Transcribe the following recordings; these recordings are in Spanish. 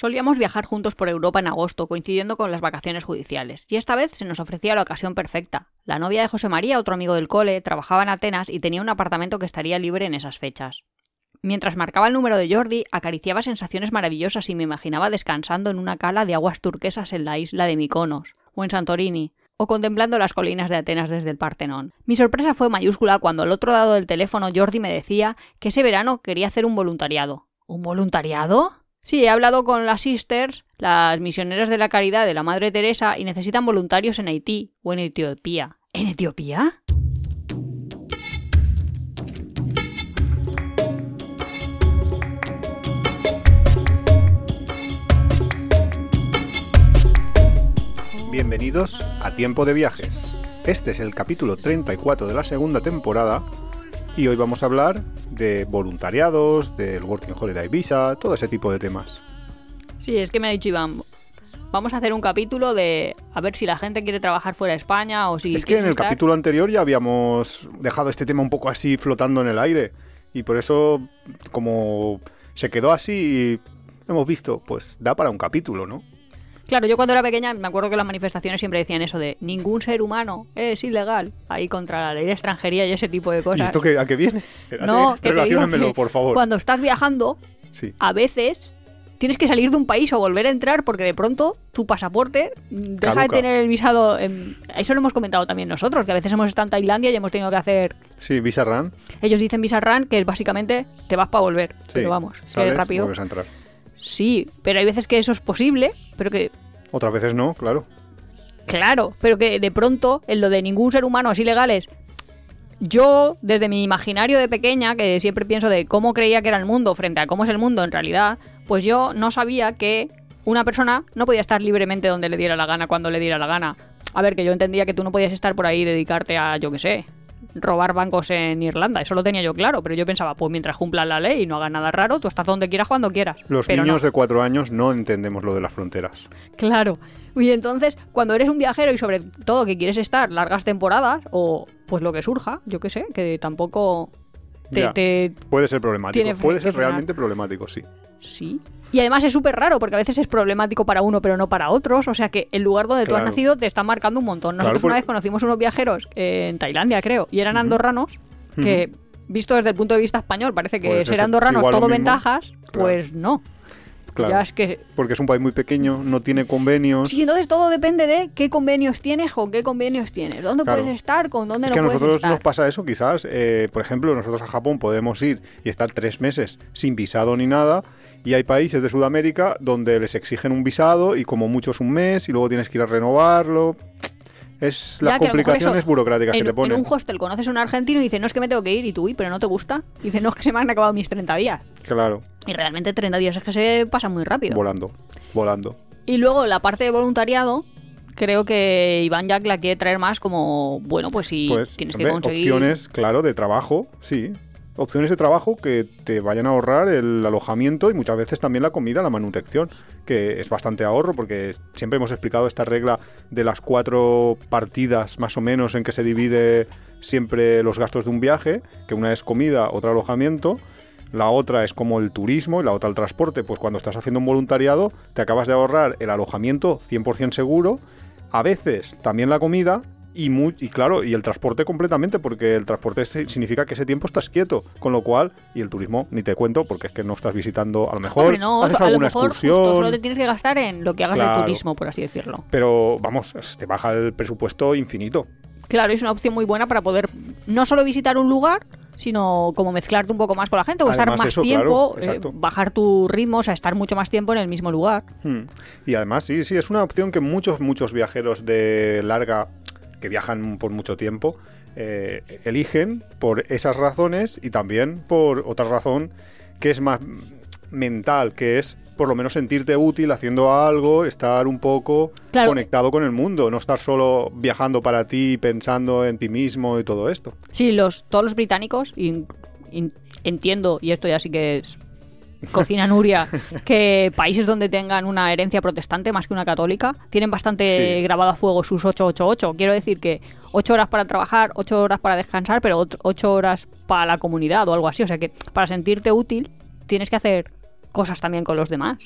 Solíamos viajar juntos por Europa en agosto, coincidiendo con las vacaciones judiciales, y esta vez se nos ofrecía la ocasión perfecta. La novia de José María, otro amigo del cole, trabajaba en Atenas y tenía un apartamento que estaría libre en esas fechas. Mientras marcaba el número de Jordi, acariciaba sensaciones maravillosas y me imaginaba descansando en una cala de aguas turquesas en la isla de Mykonos, o en Santorini, o contemplando las colinas de Atenas desde el Partenón. Mi sorpresa fue mayúscula cuando al otro lado del teléfono Jordi me decía que ese verano quería hacer un voluntariado. ¿Un voluntariado? Sí, he hablado con las Sisters, las misioneras de la caridad de la Madre Teresa, y necesitan voluntarios en Haití o en Etiopía. ¿En Etiopía? Bienvenidos a Tiempo de Viajes. Este es el capítulo 34 de la segunda temporada y hoy vamos a hablar de voluntariados, del Working Holiday Visa, todo ese tipo de temas. Sí, es que me ha dicho Iván, vamos a hacer un capítulo de a ver si la gente quiere trabajar fuera de España o si... Es que en el estar... capítulo anterior ya habíamos dejado este tema un poco así flotando en el aire y por eso como se quedó así hemos visto, pues da para un capítulo, ¿no? Claro, yo cuando era pequeña me acuerdo que las manifestaciones siempre decían eso de ningún ser humano es ilegal ahí contra la ley de extranjería y ese tipo de cosas. ¿Y esto qué, a qué viene? No, que por favor. Cuando estás viajando, Sí. a veces tienes que salir de un país o volver a entrar porque de pronto tu pasaporte deja Caduca. de tener el visado. En... Eso lo hemos comentado también nosotros, que a veces hemos estado en Tailandia y hemos tenido que hacer. Sí, Visa Run. Ellos dicen visa run, que es básicamente te vas para volver. Sí. Pero vamos, que Sales, es rápido. vuelves a entrar. Sí, pero hay veces que eso es posible, pero que Otras veces no, claro. Claro, pero que de pronto en lo de ningún ser humano es ilegal es... Yo, desde mi imaginario de pequeña, que siempre pienso de cómo creía que era el mundo frente a cómo es el mundo en realidad, pues yo no sabía que una persona no podía estar libremente donde le diera la gana, cuando le diera la gana. A ver, que yo entendía que tú no podías estar por ahí y dedicarte a, yo qué sé, robar bancos en Irlanda. Eso lo tenía yo claro, pero yo pensaba, pues mientras cumplan la ley y no hagan nada raro, tú estás donde quieras, cuando quieras. Los Pero no. niños de cuatro años no entendemos lo de las fronteras. Claro. Y entonces, cuando eres un viajero y sobre todo que quieres estar largas temporadas o pues lo que surja, yo qué sé, que tampoco te... Ya. te- Puede ser problemático. Puede ser frenar. realmente problemático, sí. Sí. Y además es súper raro porque a veces es problemático para uno pero no para otros. O sea que el lugar donde tú has nacido te está marcando un montón. Claro, Nosotros una vez conocimos unos viajeros eh, en Tailandia, creo, y eran andorranos que... Visto desde el punto de vista español, parece que Pues ser andorranos todo ventajas, Claro. pues no. Claro. Ya es que Porque es un país muy pequeño, no tiene convenios. Sí, entonces todo depende de qué convenios tienes o qué convenios tienes. ¿Dónde Claro. puedes estar? ¿Con dónde Es no que a nosotros estar? nos pasa eso, quizás. eh, por ejemplo, nosotros a Japón podemos ir y estar tres meses sin visado ni nada. Y hay países de Sudamérica donde les exigen un visado y como mucho es un mes y luego tienes que ir a renovarlo. Es Ya, las complicaciones eso, burocráticas en, que te en ponen. un hostel conoces a un argentino y dice, no es que me tengo que ir, y tú, uy, pero no te gusta. Y dice, no, es que se me han acabado mis 30 días. Claro, Y realmente 30 días es que se pasa muy rápido. volando, volando. Y luego la parte de voluntariado, creo que Iván Jack la quiere traer más como, bueno, pues si Pues, tienes que conseguir... opciones, claro, de trabajo, sí. Opciones de trabajo que te vayan a ahorrar el alojamiento y muchas veces también la comida, la manutención, que es bastante ahorro porque siempre hemos explicado esta regla de las cuatro partidas más o menos en que se divide siempre los gastos de un viaje, que una es comida, otra alojamiento, la otra es como el turismo y la otra el transporte. Pues cuando estás haciendo un voluntariado te acabas de ahorrar el alojamiento 100% seguro, a veces también la comida y, claro, y el transporte completamente, porque el transporte significa que ese tiempo estás quieto, con lo cual, y el turismo ni te cuento, porque es que no estás visitando, a lo mejor Hombre, no, haces a lo alguna mejor excursión, justo solo te tienes que gastar en lo que hagas de Claro. turismo, por así decirlo. pero vamos, te baja el presupuesto infinito. Claro, es una opción muy buena para poder no solo visitar un lugar, sino como mezclarte un poco más con la gente o estar más eso, tiempo, claro, eh, bajar tu ritmo, o sea, estar mucho más tiempo en el mismo lugar. Hmm. Y además, sí, sí, es una opción que muchos, muchos viajeros de larga, que viajan por mucho tiempo, eh, eligen por esas razones y también por otra razón que es más mental, que es por lo menos sentirte útil haciendo algo, estar un poco Claro. conectado con el mundo, no estar solo viajando para ti, pensando en ti mismo y todo esto. Sí, los, todos los británicos, y, y entiendo, y esto ya sí que es cocina Nuria, que países donde tengan una herencia protestante más que una católica, tienen bastante Sí. grabado a fuego sus 888. Quiero decir que 8 horas para trabajar, 8 horas para descansar, pero 8 horas para la comunidad o algo así. O sea que para sentirte útil tienes que hacer cosas también con los demás.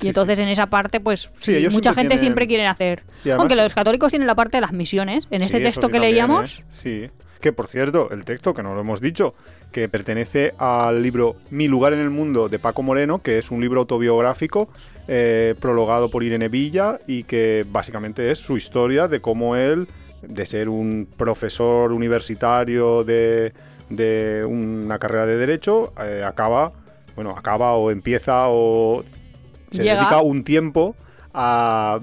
Y entonces en esa parte, pues Sí, mucha gente tienen- siempre quieren hacer. Además- Aunque los católicos tienen la parte de las misiones. En este texto que también, leíamos, ¿eh? Sí. Que por cierto, el texto, que no lo hemos dicho, que pertenece al libro Mi lugar en el mundo de Paco Moreno, que es un libro autobiográfico eh, prologado por Irene Villa y que básicamente es su historia de cómo él, de ser un profesor universitario de, de una carrera de derecho, eh, acaba, bueno, acaba o empieza o se Llega- dedica un tiempo a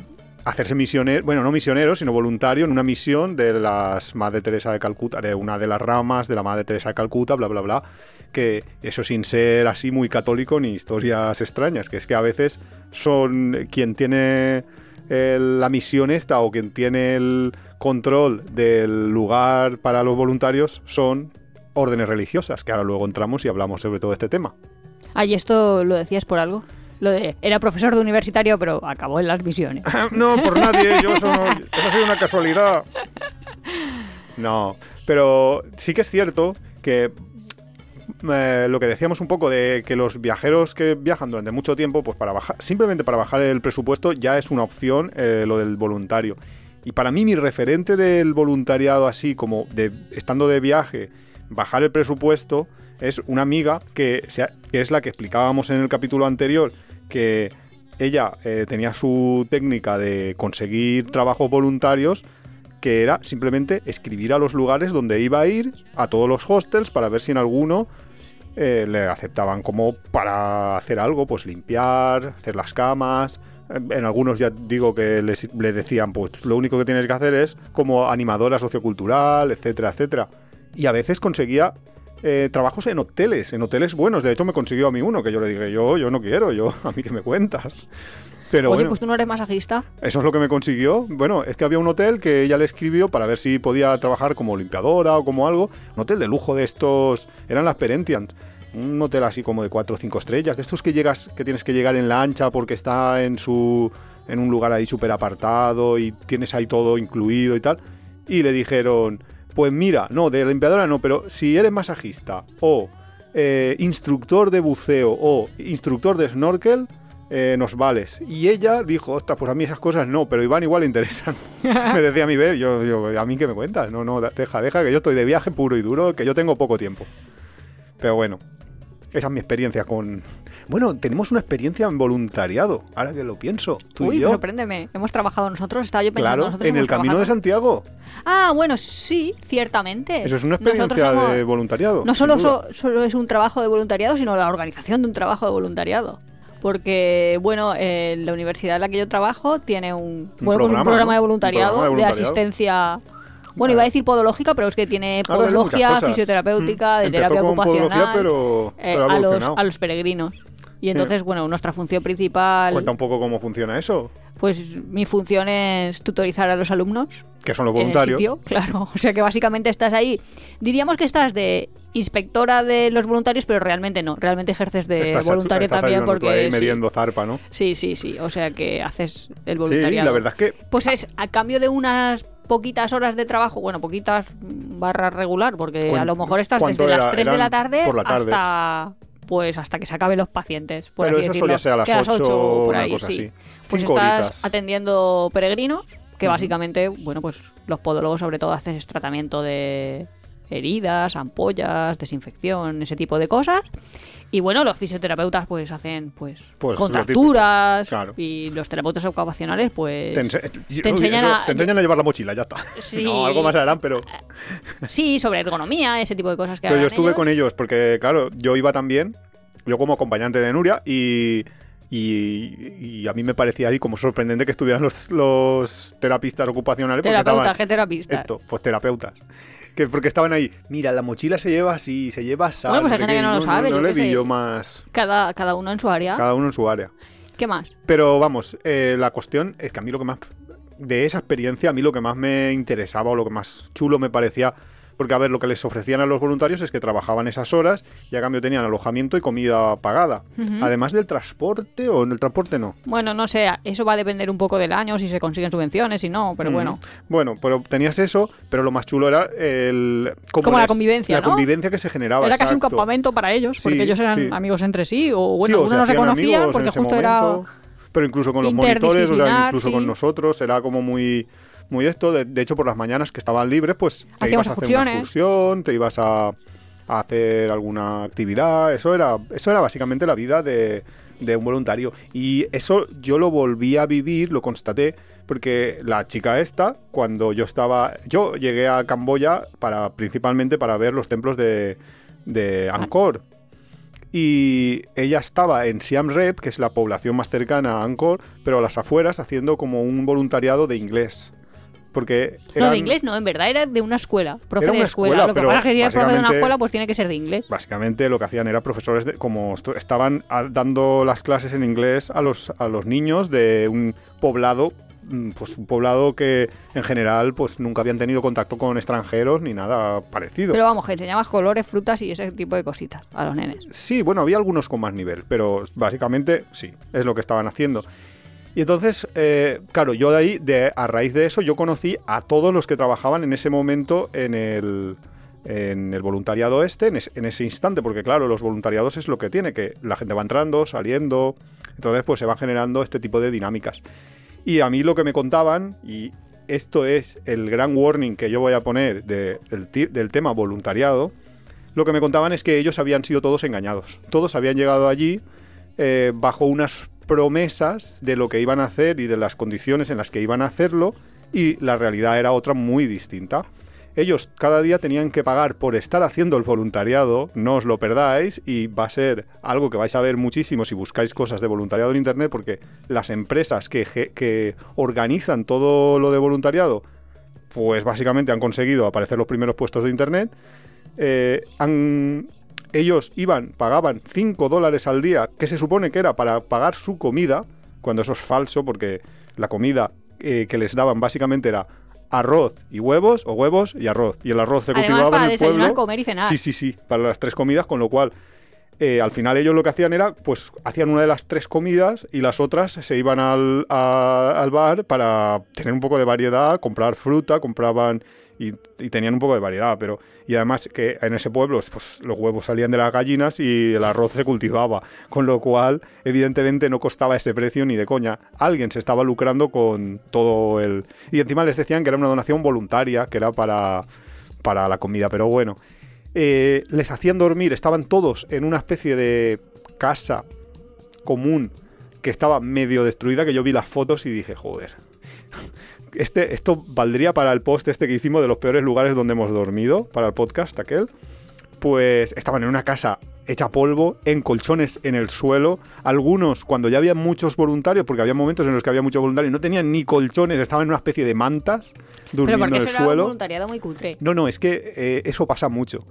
hacerse misionero, bueno, no misionero, sino voluntario en una misión de las Madre Teresa de Calcuta, de una de las ramas de la Madre Teresa de Calcuta, bla, bla, bla, que eso sin ser así muy católico ni historias extrañas, que es que a veces son quien tiene la misión esta o quien tiene el control del lugar para los voluntarios son órdenes religiosas, que ahora luego entramos y hablamos sobre todo este tema. ay, esto lo decías por algo. Lo de, era profesor de universitario, pero acabó en las misiones. no, por nadie, yo eso no, eso ha sido una casualidad. No, pero sí que es cierto que eh, lo que decíamos un poco de que los viajeros que viajan durante mucho tiempo, pues para bajar, simplemente para bajar el presupuesto ya es una opción eh, lo del voluntario. Y para mí mi referente del voluntariado así como de estando de viaje, bajar el presupuesto, es una amiga que, se ha- que es la que explicábamos en el capítulo anterior, que ella eh, tenía su técnica de conseguir trabajos voluntarios que era simplemente escribir a los lugares donde iba a ir, a todos los hostels, para ver si en alguno eh, le aceptaban como para hacer algo, pues limpiar, hacer las camas. Eh, En algunos ya digo que les, le decían, pues lo único que tienes que hacer es como animadora sociocultural, etcétera, etcétera. Y a veces conseguía eh, trabajos en hoteles, en hoteles buenos. De hecho, me consiguió a mí uno, que yo le dije, yo, yo no quiero, yo, a mí que me cuentas. Pero Oye, bueno. pues tú no eres masajista. Eso es lo que me consiguió. Bueno, es que había un hotel que ella le escribió para ver si podía trabajar como limpiadora o como algo. Un hotel de lujo de estos. Eran las Perentians. Un hotel así como de 4 o 5 estrellas. De estos que llegas, que tienes que llegar en la ancha porque está en su. en un lugar ahí súper apartado y tienes ahí todo incluido y tal. Y le dijeron. Pues mira, no, de limpiadora no, pero si eres masajista o eh, instructor de buceo o instructor de snorkel, eh, nos vales. Y ella dijo, ostras, pues a mí esas cosas no, pero Iván igual le interesan. me decía a mí, ve, yo, yo, a mí que me cuentas, no, no, deja, deja, que yo estoy de viaje puro y duro, que yo tengo poco tiempo. Pero bueno, esa es mi experiencia con... Bueno, tenemos una experiencia en voluntariado, ahora que lo pienso, tú Uy, y yo. sorpréndeme. Hemos trabajado nosotros, estaba yo pensando. Claro, nosotros en el Camino de Santiago. Ah, bueno, sí, ciertamente. Eso es una experiencia de voluntariado. No solo, so- solo es un trabajo de voluntariado, sino la organización de un trabajo de voluntariado. Porque, bueno, eh, la universidad en la que yo trabajo tiene un, bueno, pues un programa ¿no? de Un voluntariado, programa de asistencia. Bueno, iba a decir podológica, pero es que tiene podología, fisioterapéutica, Mm. de terapia ocupacional pero, eh, pero a, los, a los peregrinos. Y entonces, bueno, nuestra función principal, Cuenta un poco cómo funciona eso, pues mi función es tutorizar a los alumnos que son los voluntarios. sitio, claro. O sea que básicamente estás ahí. Diríamos que estás de inspectora de los voluntarios, pero realmente no. Realmente ejerces de Estás- voluntario estás también tú porque ahí sí. zarpa, ¿no? sí, sí, sí. O sea que haces el Sí, voluntariado. la verdad es que Pues es a cambio de unas poquitas horas de trabajo, bueno, poquitas barras regular, porque ¿Cuán- a lo mejor estás desde era? las 3 de la tarde, por la tarde. hasta pues hasta que se acaben los pacientes. por Pero eso decirlo. solía ser a las Que 8 ocho, por una ahí, cosa sí. así. Pues Cinco estás horitas. atendiendo peregrinos, que básicamente, bueno, pues los podólogos sobre todo hacen ese tratamiento de heridas, ampollas, desinfección, ese tipo de cosas. Y bueno, los fisioterapeutas pues hacen pues, Pues contracturas claro. y los terapeutas ocupacionales pues te, ense- enseñan eso, a- te enseñan a llevar la mochila, ya está. Sí. No, algo más harán, pero, sí, sobre ergonomía, ese tipo de cosas que pero yo estuve ellos. con ellos porque, claro, yo iba también, yo como acompañante de Nuria y... Y, y a mí me parecía ahí como sorprendente que estuvieran los, los terapistas ocupacionales. Terapeutas, ¿qué terapista? Esto, pues terapeutas. Que porque estaban ahí, mira, la mochila se lleva así, se lleva así. Bueno, pues hay gente que no lo sabe, No, yo le vi yo más. Cada, cada uno en su área. Cada uno en su área. ¿Qué más? Pero vamos, eh, la cuestión es que a mí lo que más. De esa experiencia, a mí lo que más me interesaba o lo que más chulo me parecía. Porque, a ver, lo que les ofrecían a los voluntarios es que trabajaban esas horas y a cambio tenían alojamiento y comida pagada. Además del transporte, o en el transporte no. Bueno, no sé, eso va a depender un poco del año, si se consiguen subvenciones, si no, pero bueno. Bueno, pero tenías eso, pero lo más chulo era el. Como la convivencia, La ¿no? convivencia que se generaba. Era casi un campamento para ellos, porque Sí, ellos eran sí. amigos entre sí, o bueno, Sí, o algunos no se en porque justo era momento. pero incluso con los monitores, o sea, incluso con nosotros, era como muy muy esto. De, de hecho, por las mañanas que estaban libres, pues te Hacíamos ibas a hacer una excursión, te ibas a, a hacer alguna actividad. Eso era, eso era básicamente la vida de, de un voluntario. Y eso yo lo volví a vivir, lo constaté, porque la chica esta, cuando yo estaba. Yo llegué a Camboya para principalmente para ver los templos de, de Angkor. Y ella estaba en Siam Reap, que es la población más cercana a Angkor, pero a las afueras haciendo como un voluntariado de inglés. Porque No, eran- de inglés no, en verdad era de una escuela. Profe Era de una escuela. escuela, Lo que pero pasa que si eres profe de una escuela, pues tiene que ser de inglés. Básicamente lo que hacían era profesores de, como estaban dando las clases en inglés a los, a los niños de un poblado, mm, pues un poblado que en general pues nunca habían tenido contacto con extranjeros ni nada parecido. Pero vamos, que enseñabas colores, frutas y ese tipo de cositas a los nenes. Sí, bueno, había algunos con más nivel, pero básicamente sí, es lo que estaban haciendo. Y entonces, eh, claro, yo de ahí, de, a raíz de eso, yo conocí a todos los que trabajaban en ese momento en el, en el voluntariado este, en, en ese instante, porque claro, los voluntariados es lo que tiene, que la gente va entrando, saliendo, entonces pues se van generando este tipo de dinámicas. Y a mí lo que me contaban, y esto es el gran warning que yo voy a poner de- del del tema voluntariado, lo que me contaban es que ellos habían sido todos engañados. Todos habían llegado allí eh, bajo unas promesas de lo que iban a hacer y de las condiciones en las que iban a hacerlo y la realidad era otra muy distinta. Ellos cada día tenían que pagar por estar haciendo el voluntariado, no os lo perdáis y va a ser algo que vais a ver muchísimo si buscáis cosas de voluntariado en Internet porque las empresas que, organizan todo lo de voluntariado pues básicamente han conseguido aparecer los primeros puestos de Internet eh, ellos iban, pagaban 5 dólares al día, que se supone que era para pagar su comida, cuando eso es falso, porque la comida eh, que les daban básicamente era arroz y huevos, o huevos y arroz. Y el arroz se Además, cultivaba para en el pueblo. comer y cenar. Sí, sí, sí, para las tres comidas, con lo cual eh, al final ellos lo que hacían era, pues hacían una de las tres comidas y las otras se iban al, al bar para tener un poco de variedad, comprar fruta, compraban y, y tenían un poco de variedad, pero y además que en ese pueblo pues los huevos salían de las gallinas y el arroz se cultivaba, con lo cual evidentemente no costaba ese precio ni de coña. Alguien se estaba lucrando con todo el y encima les decían que era una donación voluntaria, que era para para la comida, pero bueno, eh, les hacían dormir, estaban todos en una especie de casa común que estaba medio destruida, que yo vi las fotos y dije, joder, este, esto valdría para el post este que hicimos de los peores lugares donde hemos dormido, para el podcast aquel. Pues estaban en una casa hecha polvo, en colchones en el suelo. Algunos, cuando ya había muchos voluntarios, porque había momentos en los que había muchos voluntarios, no tenían ni colchones, estaban en una especie de mantas, Pero durmiendo porque en eso el era un suelo. voluntariado muy cutre. No, no, es que eh, eso pasa mucho.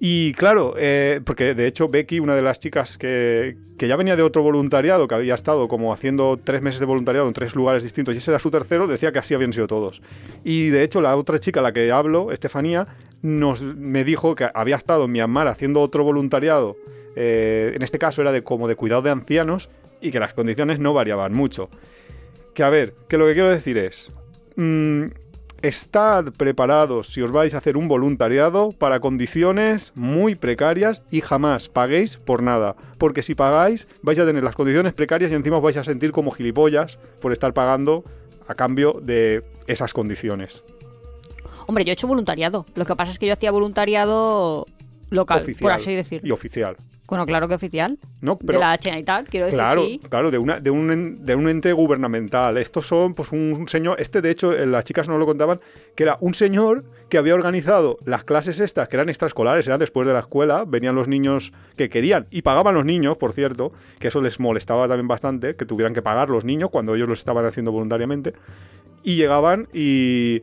Y claro, eh, porque de hecho Becky, una de las chicas que, que ya venía de otro voluntariado, que había estado como haciendo tres meses de voluntariado en tres lugares distintos, y ese era su tercero, decía que así habían sido todos. Y de hecho la otra chica a la que hablo, Estefanía, me dijo que había estado en Myanmar haciendo otro voluntariado, eh, en este caso era de como de cuidado de ancianos, y que las condiciones no variaban mucho. Que a ver, que lo que quiero decir es... mm, Estad preparados si os vais a hacer un voluntariado para condiciones muy precarias y jamás paguéis por nada. Porque si pagáis vais a tener las condiciones precarias y encima os vais a sentir como gilipollas por estar pagando a cambio de esas condiciones. Hombre, yo he hecho voluntariado. Lo que pasa es que yo hacía voluntariado local, oficial por así decirlo. y oficial. Bueno, claro que oficial. ¿no? de la Generalitat, quiero decir, Claro, sí. claro, de, una, de, un, de un ente gubernamental. Estos son, pues, un señor. Este, de hecho, eh, las chicas no lo contaban, que era un señor que había organizado las clases estas, que eran extraescolares, eran después de la escuela, venían los niños que querían y pagaban los niños, por cierto, que eso les molestaba también bastante, que tuvieran que pagar los niños cuando ellos los estaban haciendo voluntariamente. Y llegaban y.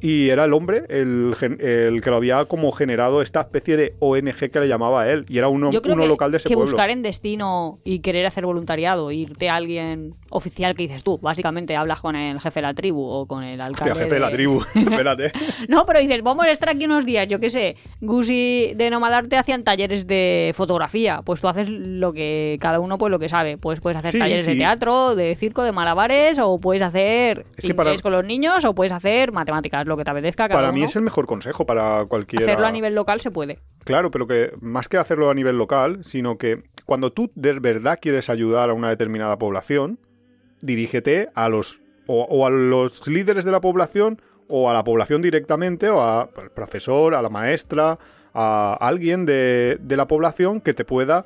Y era el hombre el, el que lo había como generado esta especie de ONG que le llamaba a él. Y era uno, Yo creo uno que, local de ese que pueblo. buscar en destino y querer hacer voluntariado, irte a alguien oficial que dices tú, básicamente hablas con el jefe de la tribu o con el alcalde. Hostia, jefe de la tribu. Espérate. No, pero dices, vamos a estar aquí unos días, yo qué sé. Gusi de Nomadarte hacían talleres de fotografía. Pues tú haces lo que cada uno pues lo que sabe. Pues puedes hacer Sí, talleres de teatro, de circo, de malabares, o puedes hacer Es que para- con los niños, o puedes hacer matemáticas, lo que te apetezca. Cada Para mí es el mejor consejo para cualquiera. Hacerlo a nivel local se puede. Claro, pero que más que hacerlo a nivel local, sino que cuando tú de verdad quieres ayudar a una determinada población, dirígete a los o, o a los líderes de la población o a la población directamente o al profesor, a la maestra, a alguien de, de la población que te pueda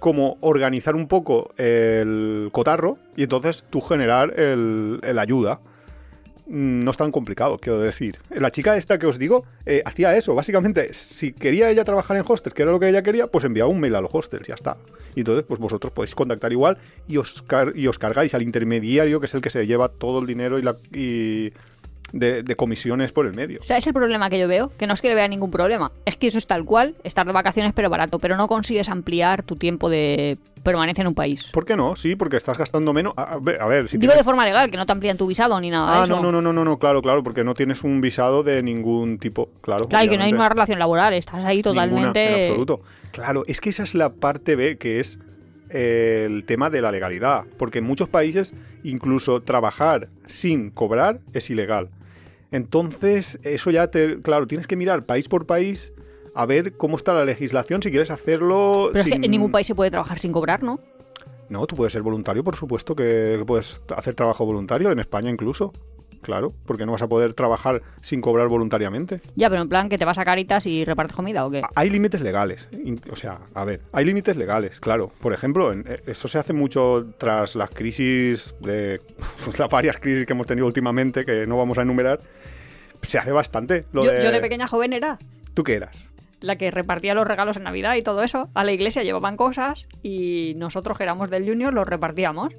como organizar un poco el cotarro y entonces tú generar el, el ayuda. No es tan complicado, quiero decir. La chica esta que os digo eh, hacía eso. Básicamente, si quería ella trabajar en hostels, que era lo que ella quería, pues enviaba un mail a los hostels, ya está. Y entonces, pues vosotros podéis contactar igual y os, y os cargáis al intermediario, que es el que se lleva todo el dinero y, la, y de, de comisiones por el medio. O sea, es el problema que yo veo, que no es que le vea ningún problema, es que eso es tal cual, estar de vacaciones pero barato, pero no consigues ampliar tu tiempo de permanencia en un país. ¿Por qué no? Sí, porque estás gastando menos. A, ver, a ver, si Digo tienes- de forma legal, que no te amplían tu visado ni nada de Ah, eso. no, no, no, no, no, claro, claro, porque no tienes un visado de ningún tipo, claro. Claro, y que no hay obviamente. una relación laboral, estás ahí Ninguna, totalmente... en absoluto. Claro, es que esa es la parte B, que es eh, el tema de la legalidad. Porque en muchos países, incluso trabajar sin cobrar es ilegal. Entonces, eso ya te. Claro, tienes que mirar país por país a ver cómo está la legislación si quieres hacerlo. Pero es que en ningún país se puede trabajar sin cobrar, ¿no? No, tú puedes ser voluntario, por supuesto que puedes hacer trabajo voluntario, en España incluso. Claro, porque no vas a poder trabajar sin cobrar voluntariamente. Ya, pero en plan que te vas a Caritas y repartes comida o qué. Hay límites legales. O sea, a ver, hay límites legales, claro. Por ejemplo, en- eh, eso se hace mucho tras las crisis de. las varias crisis que hemos tenido últimamente, que no vamos a enumerar. Se hace bastante. Lo Yo, de... yo de pequeña joven era ¿Tú qué eras? La que repartía los regalos en Navidad y todo eso. A la iglesia llevaban cosas y nosotros que éramos del Junior los repartíamos.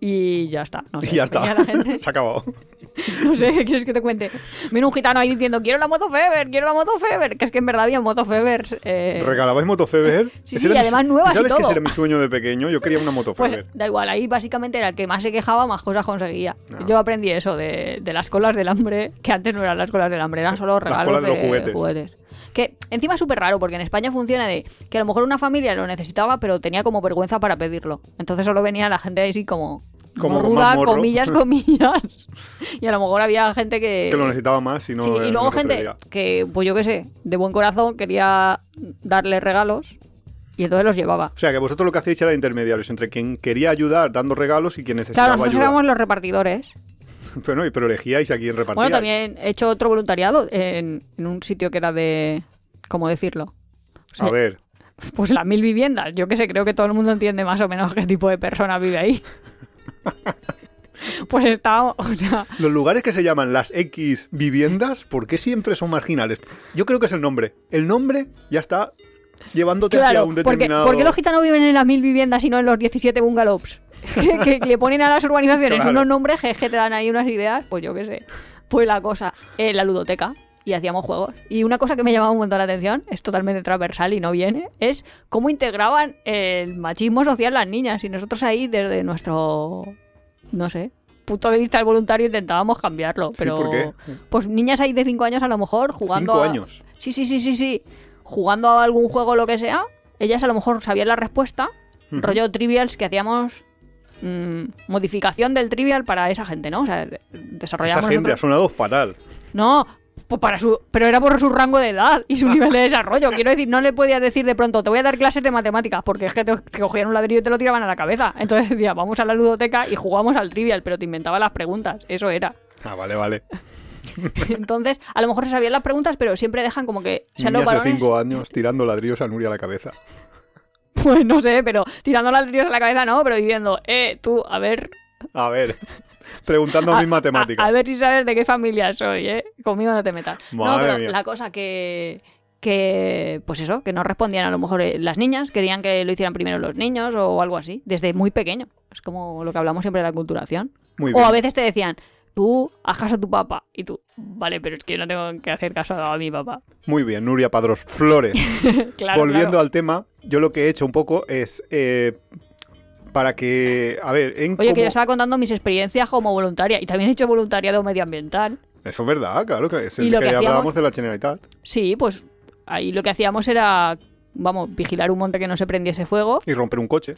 Y ya está. No sé, Y ya está. la gente- se ha acabado. no sé, ¿qué quieres que te cuente? Viene un gitano ahí diciendo, quiero la moto Feber, quiero la moto Feber. Que es que en verdad había moto Feber. eh, ¿Regalabais Motofeber? Sí, Ese sí, era y además nuevas y ¿Sabes que ese todo. era mi sueño de pequeño? Yo quería una Pues Motofeber. da igual, ahí básicamente era el que más se quejaba, más cosas conseguía. No. Yo aprendí eso de, de las colas del hambre, que antes no eran las colas del hambre, eran solo regalos colas de los juguetes. Que encima es súper raro, porque en España funciona de que a lo mejor una familia lo necesitaba, pero tenía como vergüenza para pedirlo. Entonces solo venía la gente así como, Como ruda, comillas, comillas. y a lo mejor había gente que... que lo necesitaba más y no. Sí, y luego no gente pedía. que, pues yo qué sé, de buen corazón quería darle regalos y entonces los llevaba. O sea, que vosotros lo que hacéis era intermediarios entre quien quería ayudar dando regalos y quien necesitaba Claro, nosotros ayuda. éramos los repartidores. Pero, no, pero elegíais a quién repartíais. Bueno, también he hecho otro voluntariado en, en un sitio que era de... ¿Cómo decirlo? A ver, Pues las mil viviendas. Yo qué sé, creo que todo el mundo entiende más o menos qué tipo de persona vive ahí. pues estaba... O sea, los lugares que se llaman las X viviendas, ¿por qué siempre son marginales? Yo creo que es el nombre. El nombre ya está llevándote hacia claro, un porque, determinado... ¿por qué los gitanos viven en las mil viviendas y no en los 17 bungalows? que, que le ponen a las urbanizaciones Claro. unos nombres que, que te dan ahí unas ideas, pues yo qué sé. Pues la cosa, eh, la ludoteca. Y hacíamos juegos. Y una cosa que me llamaba un montón la atención, es totalmente transversal y no viene, es cómo integraban el machismo social las niñas. Y nosotros ahí, desde nuestro, no sé, punto de vista del voluntario, intentábamos cambiarlo. Sí, Pero, ¿por qué? pues niñas ahí de 5 años a lo mejor jugando Cinco a- años. Sí, sí, sí, sí, sí. Jugando a algún juego o lo que sea, ellas a lo mejor sabían la respuesta. Ujú. Rollo trivials que hacíamos mm, modificación del trivial para esa gente, ¿no? O sea, de- Esa desarrollamos gente ha sonado fatal. No, pues para su... pero era por su rango de edad y su nivel de desarrollo. Quiero decir, no le podía decir de pronto, te voy a dar clases de matemáticas, porque es que te, te cogían un ladrillo y te lo tiraban a la cabeza. Entonces decía, vamos a la ludoteca y jugamos al trivial, pero te inventaba las preguntas. Eso era. Ah, vale, vale. Entonces, a lo mejor se sabían las preguntas, pero siempre dejan como que sean los de varones. 5 años tirando ladrillos a Nuria a la cabeza. Pues no sé, pero tirando ladrillos a la cabeza no, pero diciendo, eh, tú, a ver. A ver, preguntando a, mis matemáticas. A, ver si sabes de qué familia soy, eh. Conmigo no te metas. no, Madre pero mía. la cosa que. Que, pues eso, que no respondían a lo mejor eh, las niñas, querían que lo hicieran primero los niños o algo así, desde muy pequeño. Es como lo que hablamos siempre de la culturación. Muy O bien. a veces te decían, tú haz caso a tu papá. Y tú, vale, pero es que yo no tengo que hacer caso a mi papá. Muy bien, Nuria Padros Flores. claro, Volviendo claro. al tema, yo lo que he hecho un poco es eh, para que, a ver, en Oye, que yo estaba contando mis experiencias como voluntaria y también he hecho voluntariado medioambiental. Eso es verdad, claro, que es Y el lo que, que hacíamos- hablábamos de la Generalitat. Sí, pues ahí lo que hacíamos era, vamos, vigilar un monte que no se prendiese fuego. Y romper un coche.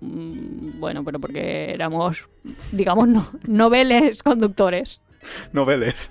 Mm, Bueno, pero porque éramos, digamos, no, noveles conductores. No veles.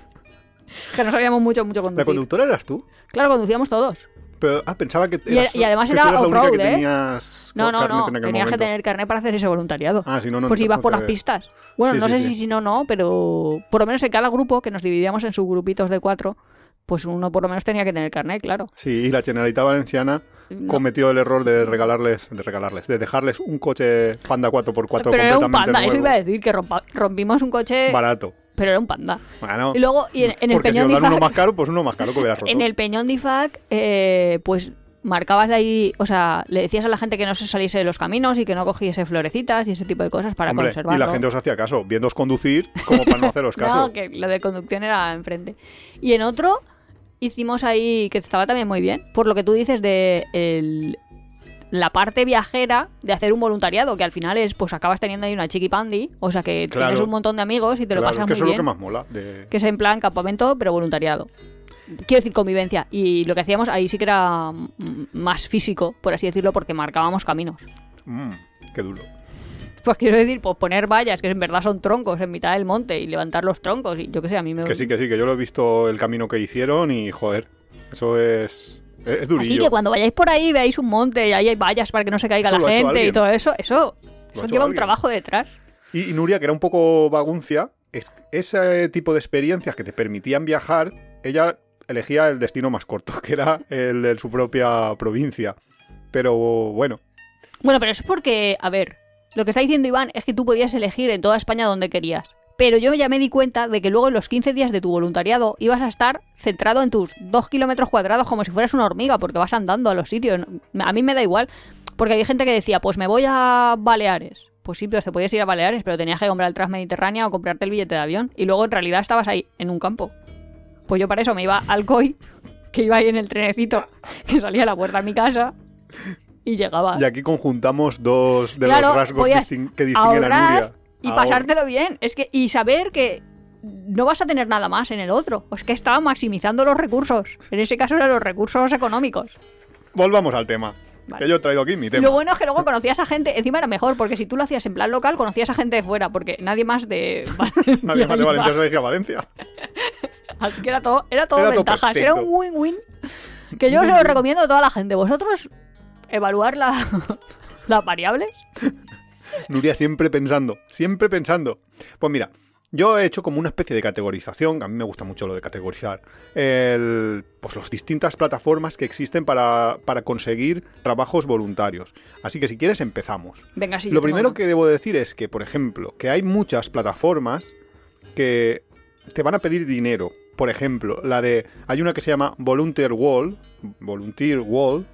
Que no sabíamos mucho, mucho ¿La conducir. conductora eras tú? Claro, conducíamos todos. Pero, ah, pensaba que Y- eras- y además que era la off-road, ¿eh? tenías No, no, no. Tenías que tener carnet para hacer ese voluntariado. Ah, si no, no pues no ibas por las pistas. Bueno, Sí, no sí, sé sí. si si no, no, pero por lo menos en cada grupo, que nos dividíamos en subgrupitos de cuatro, pues uno por lo menos tenía que tener carnet, claro. Sí, y la Generalitat Valenciana No. cometió el error de regalarles, de regalarles, de dejarles un coche Panda 4x4 pero era un panda, eso nuevo, iba a decir, que rompa- rompimos un coche, barato. pero era un panda. Bueno, Y luego, y en, en el si Peñón dan de uno más caro, pues uno más caro que hubieras roto. En el Peñón de Ifac, eh, pues marcabas ahí, o sea, le decías a la gente que no se saliese de los caminos y que no cogiese florecitas y ese tipo de cosas para Hombre, conservarlo. y la gente os hacía caso, viéndoos conducir como para no haceros caso. No, que lo de conducción era enfrente. Y en otro hicimos ahí, que estaba también muy bien, por lo que tú dices de el- la parte viajera de hacer un voluntariado, que al final es, pues acabas teniendo ahí una chiqui pandi, o sea que Claro. tienes un montón de amigos y te lo Claro, pasas es que muy eso es lo bien. que más mola. de- Que es en plan campamento, pero voluntariado. Quiero decir, convivencia. Y lo que hacíamos ahí sí que era mm, más físico, por así decirlo, porque marcábamos caminos. Mm, qué duro. Pues quiero decir, pues poner vallas, que en verdad son troncos en mitad del monte, y levantar los troncos, y yo qué sé, a mí me... Que sí, que sí, que yo lo he visto el camino que hicieron y, joder, eso es... Es, es durillo. Así que cuando vayáis por ahí veáis un monte y ahí hay vallas para que no se caiga Eso la gente y todo eso, eso, eso lleva un trabajo detrás. Y, y Nuria, que era un poco vaguncia, es, ese tipo de experiencias que te permitían viajar, ella elegía el destino más corto, que era el de su propia provincia. Pero bueno, Bueno, pero eso es porque, a ver, lo que está diciendo Iván es que tú podías elegir en toda España donde querías. Pero yo ya me di cuenta de que luego en los 15 días de tu voluntariado ibas a estar centrado en tus 2 kilómetros cuadrados como si fueras una hormiga, porque vas andando a los sitios. A mí me da igual, porque hay gente que decía, pues me voy a Baleares. Pues sí, pero te podías ir a Baleares, pero tenías que comprar el Transmediterráneo o comprarte el billete de avión. Y luego en realidad estabas ahí, en un campo. Pues yo para eso me iba al COI, que iba ahí en el trenecito, que salía a la puerta de mi casa y llegaba. y aquí conjuntamos dos de Claro, los rasgos que distinguen a Nuria. y pasártelo bien. Es que, y saber que no vas a tener nada más en el otro. Es que estaba maximizando los recursos. En ese caso eran los recursos económicos. Volvamos al tema. Vale. Que yo he traído aquí mi tema. lo bueno es que luego conocías a gente, encima era mejor, porque si tú lo hacías en plan local, conocías a gente de fuera, porque nadie más de Nadie más de. Valencia se a Valencia. Así que era todo, era todo Era todo ventajas, era un win-win. Que yo se lo recomiendo a toda la gente. Vosotros, evaluar la- las variables. Nuria siempre pensando, siempre pensando. Pues mira, yo he hecho como una especie de categorización, que a mí me gusta mucho lo de categorizar, el, pues las distintas plataformas que existen para, para conseguir trabajos voluntarios. Así que si quieres empezamos. Venga, sí. Lo primero que debo decir es que, por ejemplo, que hay muchas plataformas que te van a pedir dinero. Por ejemplo, la de. Hay una que se llama Volunteer Wall. Volunteer Wall.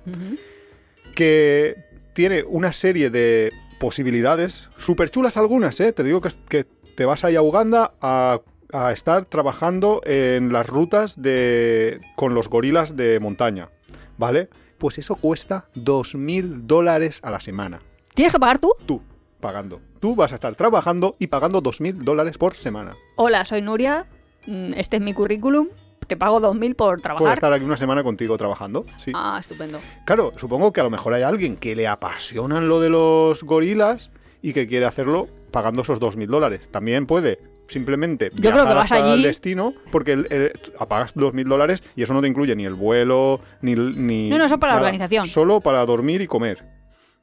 Que tiene una serie de posibilidades. Súper chulas algunas, ¿eh? Te digo que, que te vas ahí a Uganda a, a estar trabajando en las rutas de. con los gorilas de montaña. ¿Vale? Pues eso cuesta 2.000 dólares a la semana ¿Tienes que pagar tú? tú pagando. Tú vas a estar trabajando y pagando 2.000 dólares por semana. Hola, soy Nuria. mm, Este es mi currículum. Te pago 2.000 por Por trabajar. estar aquí una semana contigo trabajando. Sí. Ah, estupendo. Claro, supongo que a lo mejor hay alguien que le apasionan lo de los gorilas y que quiere hacerlo pagando esos 2.000 dólares. También puede simplemente Yo creo que vas hasta allí- el destino porque el- el- pagas 2.000 dólares y eso no te incluye ni el vuelo ni... ni No, no, eso para la organización. Solo para dormir y comer.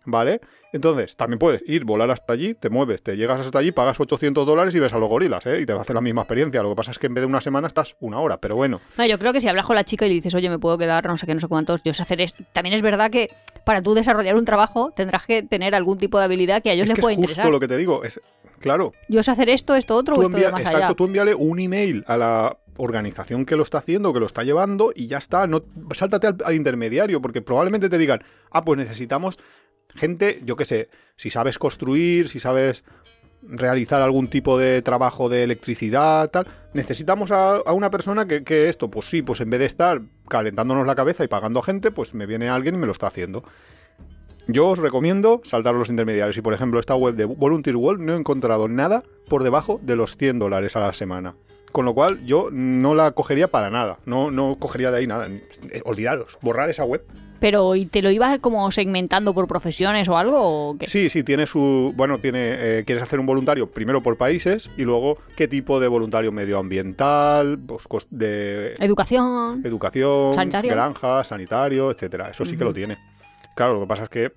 ¿Vale? Entonces, también puedes ir, volar hasta allí, te mueves, te llegas hasta allí, pagas 800 dólares y ves a los gorilas, ¿eh? Y te va a hacer la misma experiencia. Lo que pasa es que en vez de una semana estás una hora, pero bueno. No, yo creo que si hablas con la chica y le dices, oye, me puedo quedar no sé qué, no sé cuántos, yo sé hacer esto. También es verdad que para tú desarrollar un trabajo tendrás que tener algún tipo de habilidad que a ellos es les que pueda es justo interesar. lo que te digo. Es, claro, Yo sé hacer esto, esto, otro tú o esto envía- de más exacto, allá. tú envíale un email a la organización que lo está haciendo, que lo está llevando, y ya está. No, sáltate al, al intermediario, porque probablemente te digan, ah, pues necesitamos gente, yo qué sé, si sabes construir, si sabes realizar algún tipo de trabajo de electricidad, tal, necesitamos a, una persona que, que esto, pues sí, pues en vez de estar calentándonos la cabeza y pagando a gente, pues me viene alguien y me lo está haciendo. Yo os recomiendo saltar los intermediarios. Y por ejemplo, esta web de Volunteer World no he encontrado nada por debajo de los 100 dólares a la semana. Con lo cual yo no la cogería para nada. No, no cogería de ahí nada. Eh, olvidaros, borrar esa web. Pero, ¿y te lo ibas como segmentando por profesiones o algo? O qué? Sí, sí, tiene su. Bueno, tiene. eh, quieres hacer un voluntario primero por países y luego qué tipo de voluntario medioambiental, pues, de Educación. educación, Sanitario. granja, sanitario, etcétera. Eso sí que lo tiene. Claro, lo que pasa es que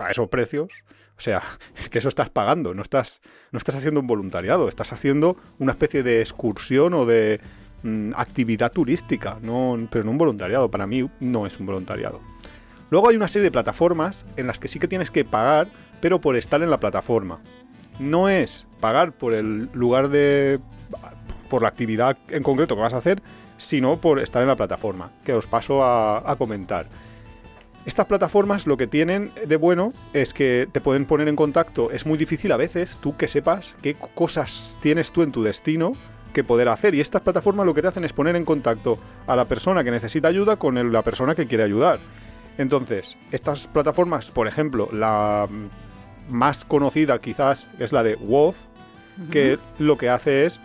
a esos precios, o sea, es que eso estás pagando, no estás, no estás haciendo un voluntariado, estás haciendo una especie de excursión o de mm, actividad turística, no, pero no un voluntariado. Para mí no es un voluntariado. Luego hay una serie de plataformas en las que sí que tienes que pagar, pero por estar en la plataforma. No es pagar por el lugar de. por la actividad en concreto que vas a hacer, sino por estar en la plataforma, que os paso a, a comentar. Estas plataformas lo que tienen de bueno es que te pueden poner en contacto. Es muy difícil a veces tú que sepas qué cosas tienes tú en tu destino que poder hacer. Y estas plataformas lo que te hacen es poner en contacto a la persona que necesita ayuda con la persona que quiere ayudar. Entonces, estas plataformas, por ejemplo, la más conocida quizás es la de WOF, que lo que hace es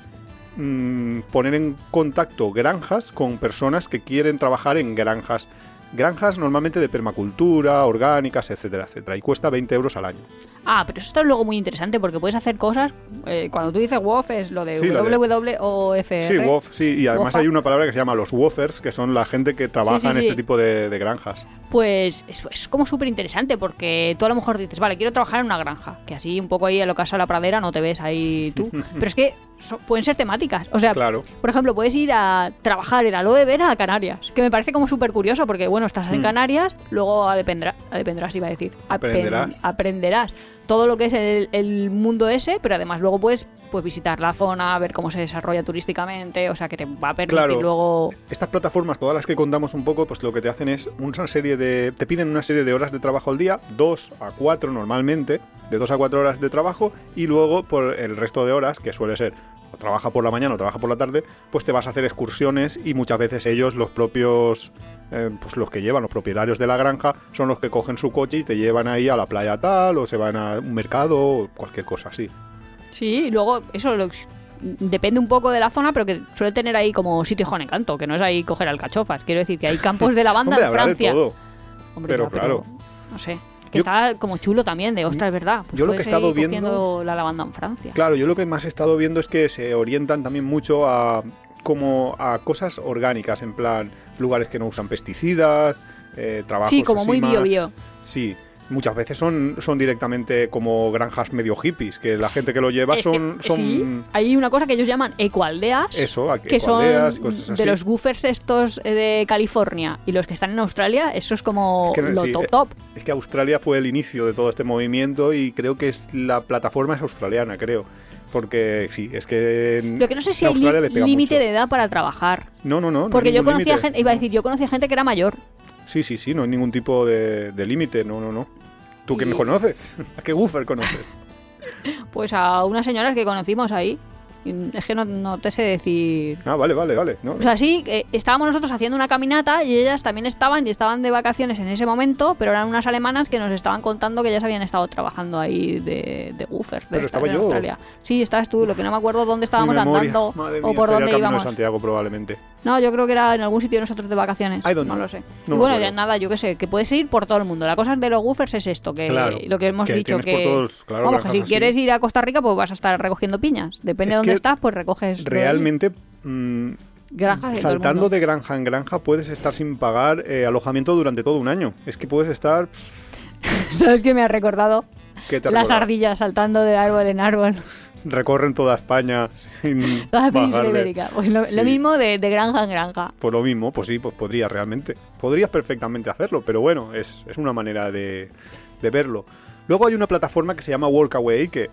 mm, poner en contacto granjas con personas que quieren trabajar en granjas. Granjas normalmente de permacultura, orgánicas, etcétera, etcétera. Y cuesta 20 euros al año. Ah, pero eso está luego muy interesante porque puedes hacer cosas. eh, cuando tú dices WOF es lo de Sí, WWOFR. Sí, WOF, sí. Y además Wofa. hay una palabra que se llama los woofers, que son la gente que trabaja sí, en este tipo de, de granjas. Pues es, es como súper interesante porque tú a lo mejor dices, vale, quiero trabajar en una granja, que así un poco ahí a lo que a la pradera no te ves ahí tú. Pero es que so- pueden ser temáticas. O sea, Claro. por ejemplo, puedes ir a trabajar el aloe vera a Canarias, que me parece como súper curioso porque, bueno, estás en Mm. Canarias, luego aprenderás, aprenderás iba a decir, Aprenderás. aprenderás todo lo que es el, el mundo ese, pero además luego puedes pues, visitar la zona, ver cómo se desarrolla turísticamente, o sea, que te va a permitir Claro. luego... Estas plataformas, todas las que contamos un poco, pues lo que te hacen es una serie de. Te piden una serie de horas de trabajo al día, dos a cuatro normalmente, de dos a cuatro horas de trabajo, y luego por el resto de horas, que suele ser o trabaja por la mañana o trabaja por la tarde, pues te vas a hacer excursiones y muchas veces ellos, los propios. Eh, pues los que llevan, los propietarios de la granja, son los que cogen su coche y te llevan ahí a la playa tal, o se van a un mercado, o cualquier cosa así. Sí, y luego eso lo- depende un poco de la zona, pero que suele tener ahí como sitio Juan Encanto, que no es ahí coger alcachofas. Quiero decir que hay campos de lavanda en Francia. de todo. Hombre, pero claro. No sé. Que Yo- está como chulo también, de ostras, es verdad. Pues yo lo que he estado viendo- la lavanda en Francia. Claro, yo lo que más he estado viendo es que se orientan también mucho a como a cosas orgánicas, en plan lugares que no usan pesticidas, eh, trabajos sí, como así muy más- bio-bio. Sí, muchas veces son, son directamente como granjas medio hippies, que la gente que lo lleva son, son sí, hay una cosa que ellos llaman ecoaldeas. eso, a- que son ecoaldeas y cosas así. de los goofers estos eh, de California y los que están en Australia, eso es como Es que no- lo sí, top eh, top. Es que Australia fue el inicio de todo este movimiento y creo que es la plataforma es australiana, creo. Porque sí, es que en, Lo que no sé si hay límite de edad para trabajar. No, no, no. Porque yo conocía gente, iba a decir, yo conocía gente que era mayor. Sí, sí, sí, no hay ningún tipo de, de límite, no, no, no. ¿Tú Y- conoces? ¿A qué Woofer conoces? Pues a unas señoras que conocimos ahí. Es que no, no te sé decir. Ah, vale, vale, vale. No, O sea, sí, eh, estábamos nosotros haciendo una caminata y ellas también estaban y estaban de vacaciones en ese momento, pero eran unas alemanas que nos estaban contando que ellas habían estado trabajando ahí de, de woofers. de Pero estaba en yo. Australia. Sí, estabas tú, lo que no me acuerdo dónde estábamos andando madre o por el dónde Camino íbamos. de Santiago probablemente. No, yo creo que era en algún sitio de nosotros de vacaciones. No lo sé. No y bueno, ya nada, yo qué sé, que puedes ir por todo el mundo. La cosa de los woofers es esto, que Claro, lo que hemos que dicho que... por todos, claro, vamos, que si así. quieres ir a Costa Rica, pues vas a estar recogiendo piñas. Depende Es de dónde estás, pues recoges... Realmente, mm, Granjas de saltando de granja en granja, puedes estar sin pagar eh, alojamiento durante todo un año. Es que puedes estar... ¿Sabes qué me ha recordado? ¿Qué te Las ardillas saltando de árbol en árbol. Recorren toda España sin Toda la península ibérica. Pues lo, mismo de, de granja en granja. Pues lo mismo, pues sí, pues podrías realmente. Podrías perfectamente hacerlo, pero bueno, es, es una manera de, de verlo. Luego hay una plataforma que se llama Workaway, que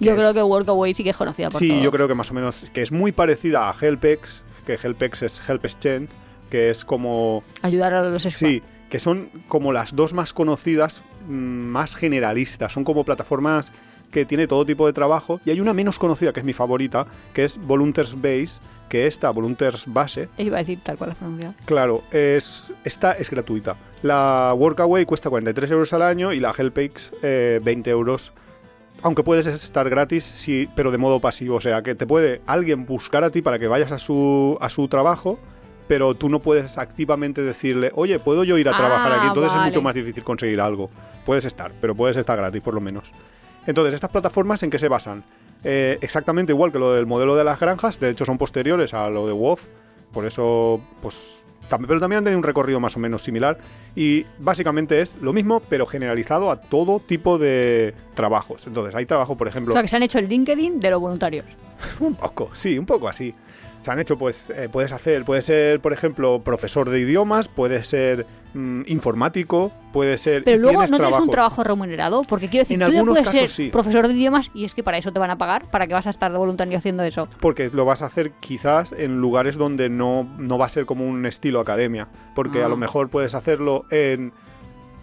Yo es- creo que Workaway sí que es conocida por sí, todo. yo creo que más o menos, que es muy parecida a Helpex, que Helpex es Help Exchange, que es como... Ayudar a los spa. Sí, que son como las dos más conocidas, mm, más generalistas. Son como plataformas que tiene todo tipo de trabajo. Y hay una menos conocida, que es mi favorita, que es Volunteers Base, que esta, Volunteers Base, Iba a decir tal cual la pronunciado. claro, es, esta es gratuita. La Workaway cuesta 43 euros al año y la Helpex eh, 20 euros aunque puedes estar gratis, sí, pero de modo pasivo. O sea, que te puede alguien buscar a ti para que vayas a su, a su trabajo, pero tú no puedes activamente decirle, oye, ¿puedo yo ir a trabajar Ah, aquí? Entonces vale. es mucho más difícil conseguir algo. Puedes estar, pero puedes estar gratis por lo menos. Entonces, ¿estas plataformas en qué se basan? Eh, exactamente igual que lo del modelo de las granjas, de hecho son posteriores a lo de WoW, por eso, pues, pero también han tenido un recorrido más o menos similar y básicamente es lo mismo, pero generalizado a todo tipo de trabajos. Entonces, hay trabajo, por O ejemplo, sea, que se han hecho el LinkedIn de los voluntarios. un poco, sí, un poco así. Se han hecho, pues, eh, puedes hacer, puede ser, por ejemplo, profesor de idiomas, puede ser mm, informático, puede ser... Pero luego no tienes tienes un trabajo remunerado, porque quiero decir, En tú ya algunos puedes casos ser sí. profesor de idiomas y es que para eso te van a pagar, para que vas a estar de voluntario haciendo eso. Porque lo vas a hacer quizás en lugares donde no, no va a ser como un estilo academia. Porque Ah. a lo mejor puedes hacerlo en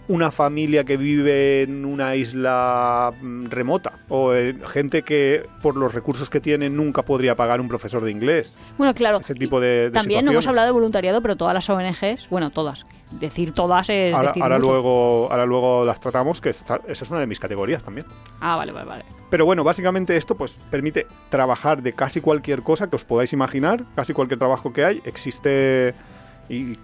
una familia que vive en una isla mm, remota. O en gente que por los recursos que tiene nunca podría pagar un profesor de inglés. Bueno, claro. Ese tipo de, de También no hemos hablado de voluntariado, pero todas las ONGs, bueno, todas. Decir todas es. Ahora, decir ahora mucho. luego, ahora luego las tratamos, que está- esa es una de mis categorías también. Ah, vale, vale, vale. Pero bueno, básicamente esto pues permite trabajar de casi cualquier cosa que os podáis imaginar, casi cualquier trabajo que hay, existe y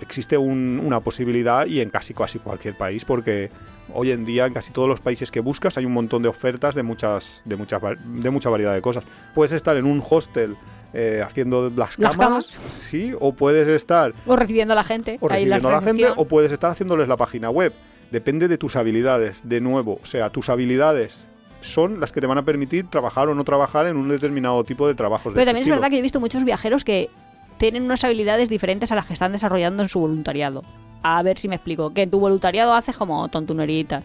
existe un- una posibilidad y en casi casi cualquier país porque hoy en día en casi todos los países que buscas hay un montón de ofertas de muchas de muchas de mucha variedad de cosas. Puedes estar en un hostel eh, haciendo las Las camas, camas. sí, o puedes estar O recibiendo a la gente. o recibiendo a la gente o puedes estar haciéndoles la página web. Depende de tus habilidades, de nuevo. O sea, tus habilidades son las que te van a permitir trabajar o no trabajar en un determinado tipo de trabajos. Pero también es verdad que yo he visto muchos viajeros que tienen unas habilidades diferentes a las que están desarrollando en su voluntariado. A ver si me explico. Que en tu voluntariado haces como tontuneritas.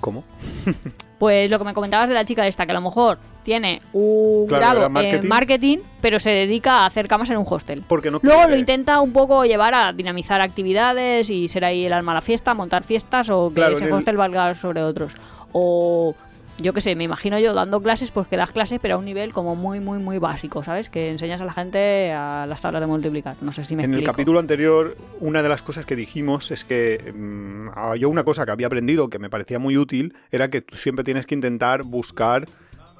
¿Cómo? Pues lo que me comentabas de la chica esta, que a lo mejor tiene un Claro, grado marketing. en marketing, pero se dedica a hacer camas en un hostel. Porque no Luego lo intenta un poco llevar a dinamizar actividades y ser ahí el alma a la fiesta, montar fiestas o que Claro, ese en el- hostel valga sobre otros. O yo qué sé, me imagino yo dando clases, pues que das clases pero a un nivel como muy, muy, muy básico, ¿sabes? Que enseñas a la gente a las tablas de multiplicar. No sé si me En el capítulo anterior, una de las cosas que dijimos es que mm, ah, yo una cosa que había aprendido que me parecía muy útil era que tú siempre tienes que intentar buscar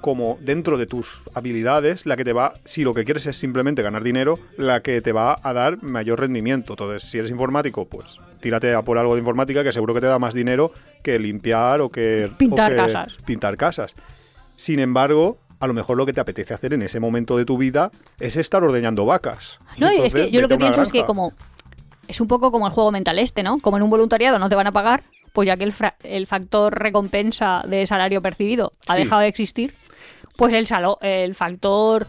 como dentro de tus habilidades la que te va, si lo que quieres es simplemente ganar dinero, la que te va a dar mayor rendimiento. Entonces, si eres informático, pues tírate a por algo de informática que seguro que te da más dinero que limpiar o que Pintar o que casas. Pintar casas. Sin embargo, a lo mejor lo que te apetece hacer en ese momento de tu vida es estar ordeñando vacas. No, y es Entonces, que yo lo que pienso es que como es un poco como el juego mental este, ¿no? Como en un voluntariado no te van a pagar, pues ya que el, fra- el factor recompensa de salario percibido ha Sí. dejado de existir, pues el, salo- el factor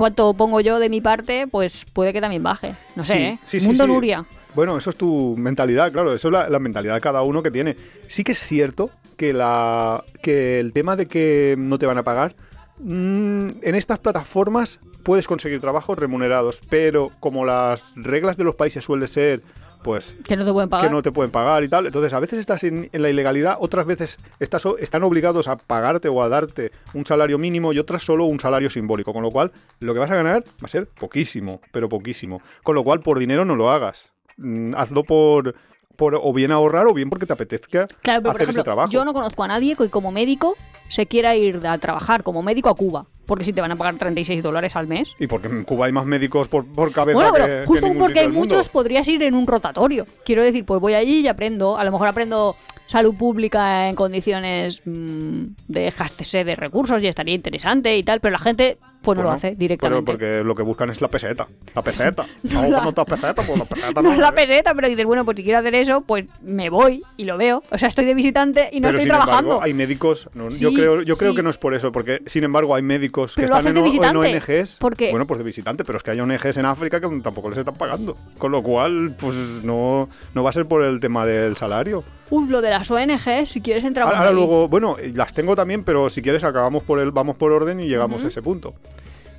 cuánto pongo yo de mi parte, pues puede que también baje. No sé, Sí, ¿eh? sí, sí, Mundo. Nuria. Bueno, eso es tu mentalidad, claro, eso es la, la mentalidad de cada uno que tiene. Sí que es cierto que, la, que el tema de que no te van a pagar, mm, en estas plataformas puedes conseguir trabajos remunerados, pero como las reglas de los países suelen ser, pues Que no te pueden pagar. que no te pueden pagar y tal. Entonces, a veces estás en, en la ilegalidad, otras veces estás, están obligados a pagarte o a darte un salario mínimo y otras solo un salario simbólico. Con lo cual, lo que vas a ganar va a ser poquísimo, pero poquísimo. Con lo cual, por dinero no lo hagas. Mm, hazlo por, por o bien ahorrar o bien porque te apetezca Claro, pero por hacer ese trabajo. yo no conozco a nadie que como médico se quiera ir a trabajar como médico a Cuba. Porque si te van a pagar 36 dólares al mes. Y porque en Cuba hay más médicos por, por cabeza Bueno, pero que justo porque hay muchos, podrías ir en un rotatorio. Quiero decir, pues voy allí y aprendo. A lo mejor aprendo salud pública en condiciones mm, de escasez de recursos y estaría interesante y tal, pero la gente pues no lo hace Pero directamente. porque lo que buscan es la peseta. La peseta. No No, la- no, te peseta, pues la peseta no es la peseta, pero dices, bueno, pues si quiero hacer eso, pues me voy y lo veo. O sea, estoy de visitante y no pero estoy sin trabajando. embargo, hay médicos. no, yo Sí, creo, yo creo sí. que no es por eso, porque sin embargo hay médicos que Pero están en, en. ONGs. ¿Por qué? Bueno, pues de visitante, pero es que hay ONGs en África que tampoco les están pagando. Con lo cual, pues no, no va a ser por el tema del salario. Uf, lo de las ONG, si quieres entrar Ahora, ahora luego, bueno, las tengo también, pero si quieres acabamos por el, vamos por orden y llegamos a ese punto.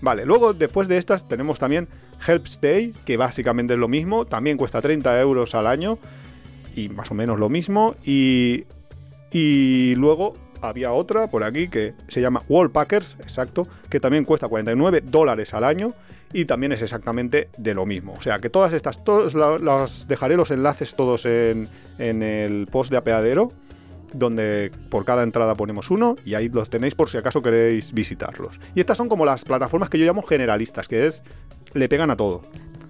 Vale, luego después de estas tenemos también Helps Day, que básicamente es lo mismo, también cuesta 30 euros al año y más o menos lo mismo. Y, y luego había otra por aquí que se llama Wallpackers, exacto, que también cuesta 49 dólares al año y también es exactamente de lo mismo. O sea que todas estas, todos la- los dejaré los enlaces todos en, en el post de apeadero donde por cada entrada ponemos uno y ahí los tenéis por si acaso queréis visitarlos. Y estas son como las plataformas que yo llamo generalistas, que es le pegan a todo.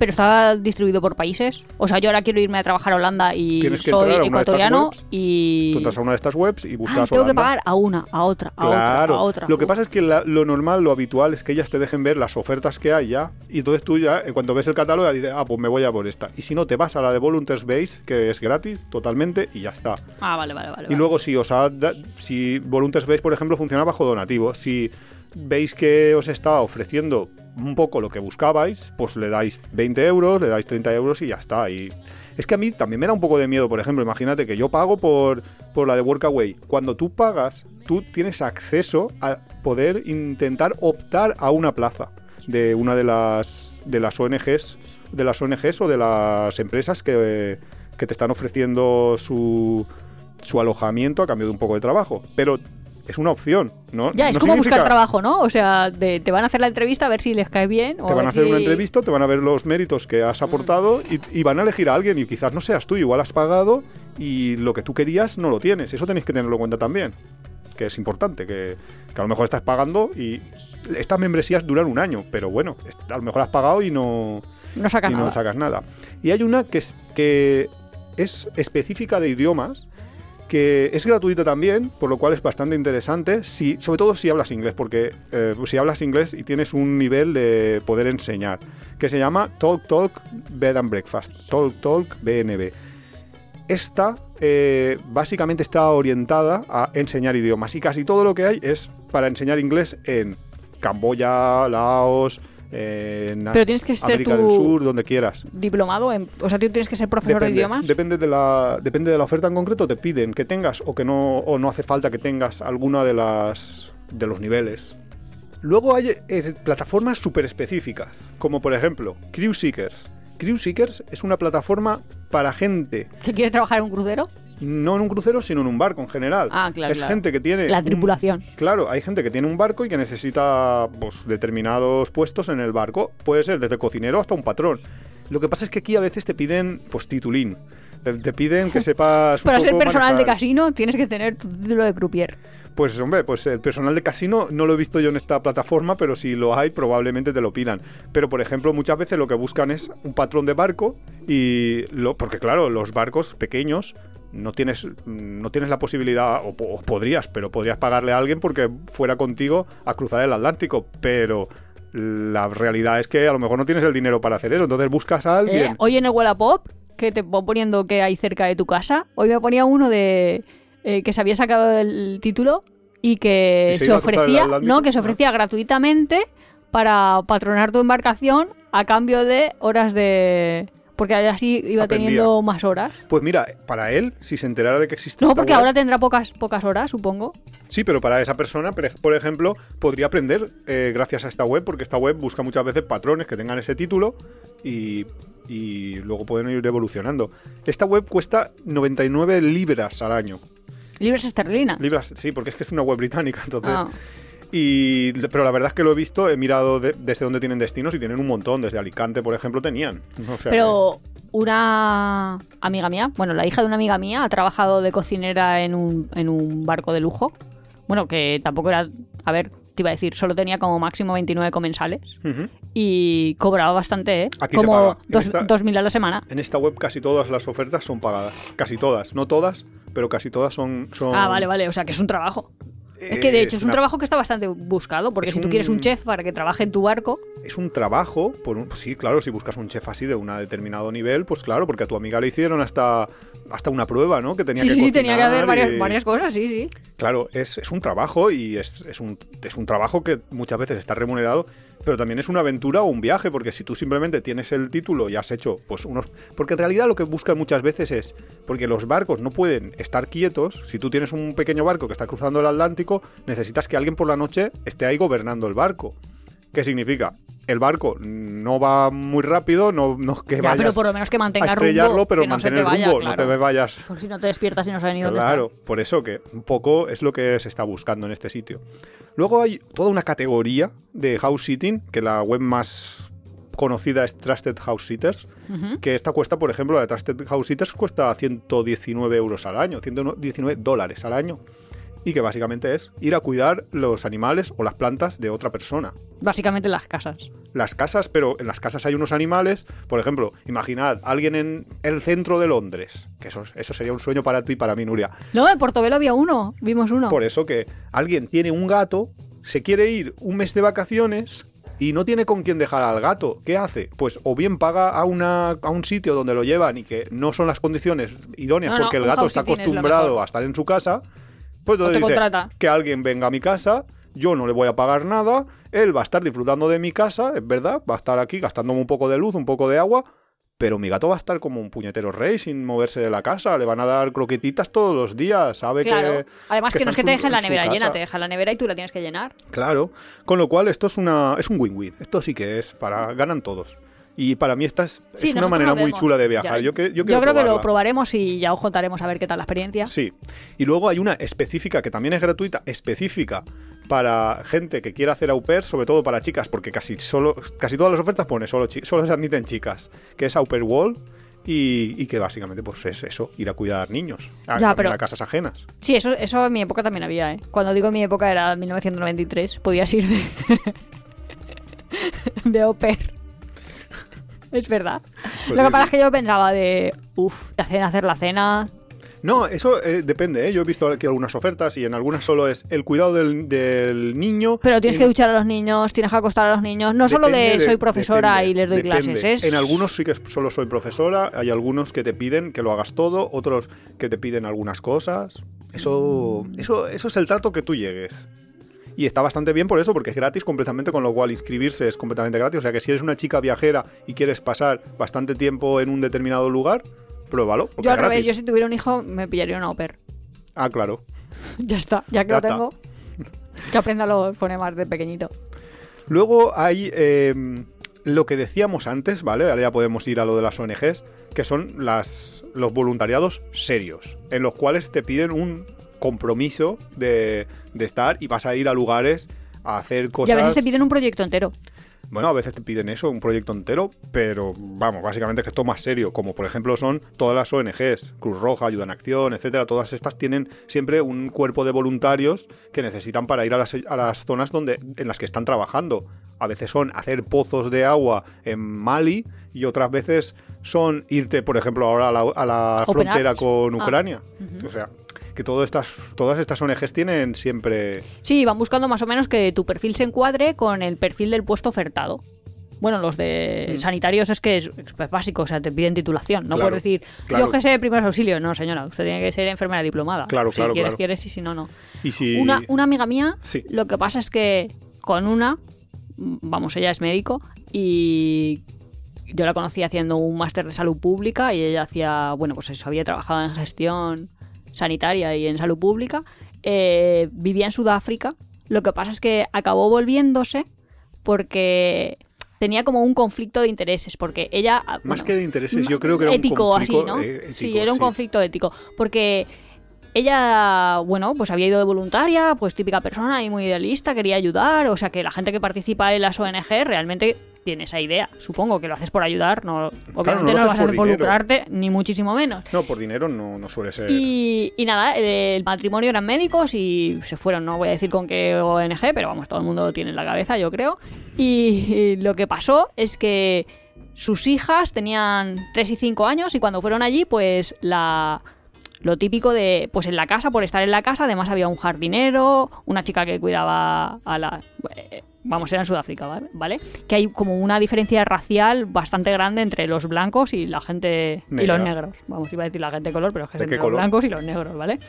Pero está distribuido por países. O sea, yo ahora quiero irme a trabajar a Holanda y Tienes que soy entrar a una de estas ecuatoriano webs, y. Tú entras a una de estas webs y Ah, buscas tengo que Holanda. pagar a una, a otra, a Claro, otra, a otra. lo que pasa es que la- lo normal, lo habitual es que ellas te dejen ver las ofertas que hay ya y entonces tú ya, en cuanto ves el catálogo, ya dices, ah, pues me voy a por esta. Y si no, te vas a la de Volunteers Base, que es gratis totalmente y ya está. Ah, vale, vale, vale. Y vale. luego si os ha da- si Volunteers Base, por ejemplo, funciona bajo donativo, si veis que os está ofreciendo un poco lo que buscabais, pues le dais 20 euros, le dais 30 euros y ya está. Y es que a mí también me da un poco de miedo, por ejemplo, imagínate que yo pago por, por la de Workaway. Cuando tú pagas, tú tienes acceso a poder intentar optar a una plaza de una de las de las ONGs, de las ONGs o de las empresas que, que te están ofreciendo su, su alojamiento a cambio de un poco de trabajo. Pero es una opción, ¿no? Ya, es No como significa- buscar trabajo, ¿no? O sea, de- te van a hacer la entrevista a ver si les cae bien. o Te van a hacer si- una entrevista, te van a ver los méritos que Mm. has aportado y, y van a elegir a alguien y quizás no seas tú, igual has pagado y lo que tú querías no lo tienes. Eso tenéis que tenerlo en cuenta también, que es importante, que, que a lo mejor estás pagando y estas membresías duran un año, pero bueno, a lo mejor has pagado y no, No sacas y no nada. sacas nada. Y hay una que es, que es específica de idiomas, que es gratuita también, por lo cual es bastante interesante, si, sobre todo si hablas inglés, porque eh, si hablas inglés y tienes un nivel de poder enseñar, que se llama Talk Talk Bed and Breakfast, Talk Talk BNB. Esta eh, básicamente está orientada a enseñar idiomas y casi todo lo que hay es para enseñar inglés en Camboya, Laos, en Pero tienes que ser América del Sur, donde quieras. diplomado en... O sea, tú tienes que ser profesor Depende, de idiomas. depende de la depende de la oferta en concreto, te piden que tengas o que no o no hace falta que tengas alguna de las de los niveles. Luego hay eh, plataformas súper específicas, como por ejemplo Crew Seekers. Crew Seekers es una plataforma para gente, ¿Que quiere trabajar en un crucero? No en un crucero, sino en un barco en general. Ah, claro, Es claro. gente que tiene La un- tripulación. Claro, hay gente que tiene un barco y que necesita pues, determinados puestos en el barco. Puede ser desde cocinero hasta un patrón. Lo que pasa es que aquí a veces te piden pues titulín. Te, te piden que sepas. Para ser personal de casino tienes que tener tu título de croupier. Pues hombre, pues el personal de casino no lo he visto yo en esta plataforma, pero si lo hay probablemente te lo pidan. Pero por ejemplo, muchas veces lo que buscan es un patrón de barco y lo porque claro, los barcos pequeños no tienes no tienes la posibilidad o, po- o podrías, pero podrías pagarle a alguien porque fuera contigo a cruzar el Atlántico, pero la realidad es que a lo mejor no tienes el dinero para hacer eso, entonces buscas a alguien. ¿Eh? Hoy en el Wallapop, que te voy poniendo que hay cerca de tu casa, hoy me ponía uno de eh, que se había sacado el título y que ¿Y se ofrecía, no, que se Ah. ofrecía gratuitamente para patronar tu embarcación a cambio de horas de porque así iba Aprendía. teniendo más horas. Pues mira, para él, si se enterara de que existe No, porque web- ahora tendrá pocas pocas horas, supongo. Sí, pero para esa persona, por ej- por ejemplo, podría aprender eh, gracias a esta web, porque esta web busca muchas veces patrones que tengan ese título y, y luego pueden ir evolucionando. Esta web cuesta 99 libras al año. Libres esterlinas. Libras, sí, porque es que es una web británica, entonces... Ah. Y, pero la verdad es que lo he visto, he mirado de- desde dónde tienen destinos y tienen un montón. Desde Alicante, por ejemplo, tenían. O sea Pero una amiga mía, bueno, la hija de una amiga mía ha trabajado de cocinera en un, en un barco de lujo. Bueno, que tampoco era, a ver, te iba a decir, solo tenía como máximo 29 comensales y cobraba bastante, ¿eh? Aquí como paga. En dos, esta- 2.000 a la semana. En esta web casi todas las ofertas son pagadas. Casi todas. No todas, pero casi todas son... son Ah, vale, vale, o sea que es un trabajo. Es que de hecho es un una- trabajo que está bastante buscado, porque es si tú quieres un chef para que trabaje en tu barco, es un trabajo, por un- sí, claro, si buscas un chef así de un determinado nivel, pues claro, porque a tu amiga le hicieron hasta, hasta una prueba, ¿no? Que tenía sí, que sí, tenía que varias, y- varias cosas, sí, sí. Claro, es, es un trabajo y es, es un, es un trabajo que muchas veces está remunerado, pero también es una aventura o un viaje, porque si tú simplemente tienes el título y has hecho pues unos... Porque en realidad lo que buscan muchas veces es, porque los barcos no pueden estar quietos, si tú tienes un pequeño barco que está cruzando el Atlántico, necesitas que alguien por la noche esté ahí gobernando el barco. ¿Qué significa? El barco no va muy rápido, no, no que Ya, vayas pero por lo menos que a mantenga estrellarlo, rumbo, pero que no mantener te el vaya, rumbo, claro. no te vayas Porque si no te despiertas y no sabes ni dónde Claro, por eso que un poco es lo que se está buscando en este sitio. Luego hay toda una categoría de house sitting, que la web más conocida es Trusted House Sitters, que esta cuesta, por ejemplo, la de Trusted House Sitters cuesta 119 euros al año, 119 dólares al año. Y que básicamente es ir a cuidar los animales o las plantas de otra persona. Básicamente las casas. Las casas, pero en las casas hay unos animales, por ejemplo, imaginad alguien en el centro de Londres, que eso, eso sería un sueño para ti y para mí, Nuria. No, en Portobelo había uno. Vimos uno. Por eso que alguien tiene un gato, se quiere ir un mes de vacaciones y no tiene con quién dejar al gato. ¿Qué hace? Pues o bien paga a, una, a un sitio donde lo llevan y que no son las condiciones idóneas No, no, porque el gato está es acostumbrado a estar en su casa. Pues entonces dice contrata. que alguien venga a mi casa, yo no le voy a pagar nada, él va a estar disfrutando de mi casa, es verdad, va a estar aquí gastándome un poco de luz, un poco de agua, pero mi gato va a estar como un puñetero rey sin moverse de la casa, le van a dar croquetitas todos los días, sabe Claro. que... Además que, no es que te dejen la nevera llena, te dejan la nevera y tú la tienes que llenar. Claro, con lo cual esto es una es un win-win. Esto sí que es para ganan todos. Y para mí esta es, Sí, es una manera muy chula de viajar. Ya. Yo, que- yo, creo que lo probaremos y ya os contaremos a ver qué tal la experiencia. Sí. Y luego hay una específica que también es gratuita, específica para gente que quiera hacer au pair, sobre todo para chicas, porque casi solo casi todas las ofertas pone solo solo se admiten chicas, que es au pair wall y, y que básicamente pues es eso, ir a cuidar niños, a, Ya, pero- a casas ajenas. Sí, eso, eso en mi época también había, ¿eh? Cuando digo mi época era 1993. Podías ir de, de au pair. Es verdad. Pues Lo que pasa es que yo pensaba de, uff, te hacen hacer la cena. No, eso eh, depende, ¿eh? Yo he visto aquí algunas ofertas y en algunas solo es el cuidado del, del niño. Pero tienes que duchar a los niños, tienes que acostar a los niños. No solo de, soy profesora depende, y les doy depende. clases, es... En algunos sí que solo soy profesora, hay algunos que te piden que lo hagas todo, otros que te piden algunas cosas. Eso, eso, eso es el trato que tú llegues. Y está bastante bien por eso, porque es gratis completamente, con lo cual inscribirse es completamente gratis. O sea que si eres una chica viajera y quieres pasar bastante tiempo en un determinado lugar, pruébalo. porque Yo al es revés, yo si tuviera un hijo me pillaría una au pair. Ah, claro. ya está, ya que Ya lo está. tengo. Que aprenda los fonemas de pequeñito. Luego hay eh, lo que decíamos antes, ¿vale? Ahora ya podemos ir a lo de las ONGs, que son las, los voluntariados serios, en los cuales te piden un compromiso de, de estar y vas a ir a lugares a hacer cosas. Y a veces te piden un proyecto entero. Bueno, a veces te piden eso, un proyecto entero, pero vamos, básicamente que esto más serio, como por ejemplo son todas las ONGs, Cruz Roja, Ayuda en Acción, etcétera, todas estas tienen siempre un cuerpo de voluntarios que necesitan para ir a las, a las zonas donde, en las que están trabajando. A veces son hacer pozos de agua en Mali y otras veces son irte, por ejemplo, ahora a la, a la frontera con Ah. Ucrania. O sea, que todas estas, todas estas ONGs tienen siempre... Sí, van buscando más o menos que tu perfil se encuadre con el perfil del puesto ofertado. Bueno, los de Mm. sanitarios es que es, es básico, o sea, te piden titulación. No Claro, puedes decir, claro. yo que sé de primeros auxilios. No, señora, usted tiene que ser enfermera diplomada. Claro, si claro, quieres, claro. quieres, y si no, no. Y si... Una, una amiga mía, Sí. lo que pasa es que con una, vamos, ella es médico y yo la conocí haciendo un máster de salud pública y ella hacía, bueno, pues eso, había trabajado en gestión sanitaria y en salud pública. Eh, vivía en Sudáfrica. Lo que pasa es que acabó volviéndose porque tenía como un conflicto de intereses, porque ella... Más bueno, que de intereses, yo creo que era ético, un conflicto así, ¿no? eh, ético, sí, era un sí. conflicto ético. Porque ella, bueno, pues había ido de voluntaria, pues típica persona y muy idealista, quería ayudar. O sea que la gente que participa en las ONG realmente tiene esa idea. Supongo que lo haces por ayudar, no, obviamente no no, lo vas haces a por dinero. involucrarte, ni muchísimo menos. No, por dinero no, no suele ser. Y, y nada, el matrimonio eran médicos y se fueron, no voy a decir con qué ONG, pero vamos, todo el mundo lo tiene en la cabeza, yo creo. Y lo que pasó es que sus hijas tenían 3 y 5 años y cuando fueron allí, pues la... Lo típico de, pues en la casa, por estar en la casa, además había un jardinero, una chica que cuidaba a la... eh, Vamos, era en Sudáfrica, ¿vale? ¿vale? Que hay como una diferencia racial bastante grande entre los blancos y la gente... Y los negros. Vamos, iba a decir la gente de color, pero es que es ¿De qué entre los color? blancos y los negros, ¿vale?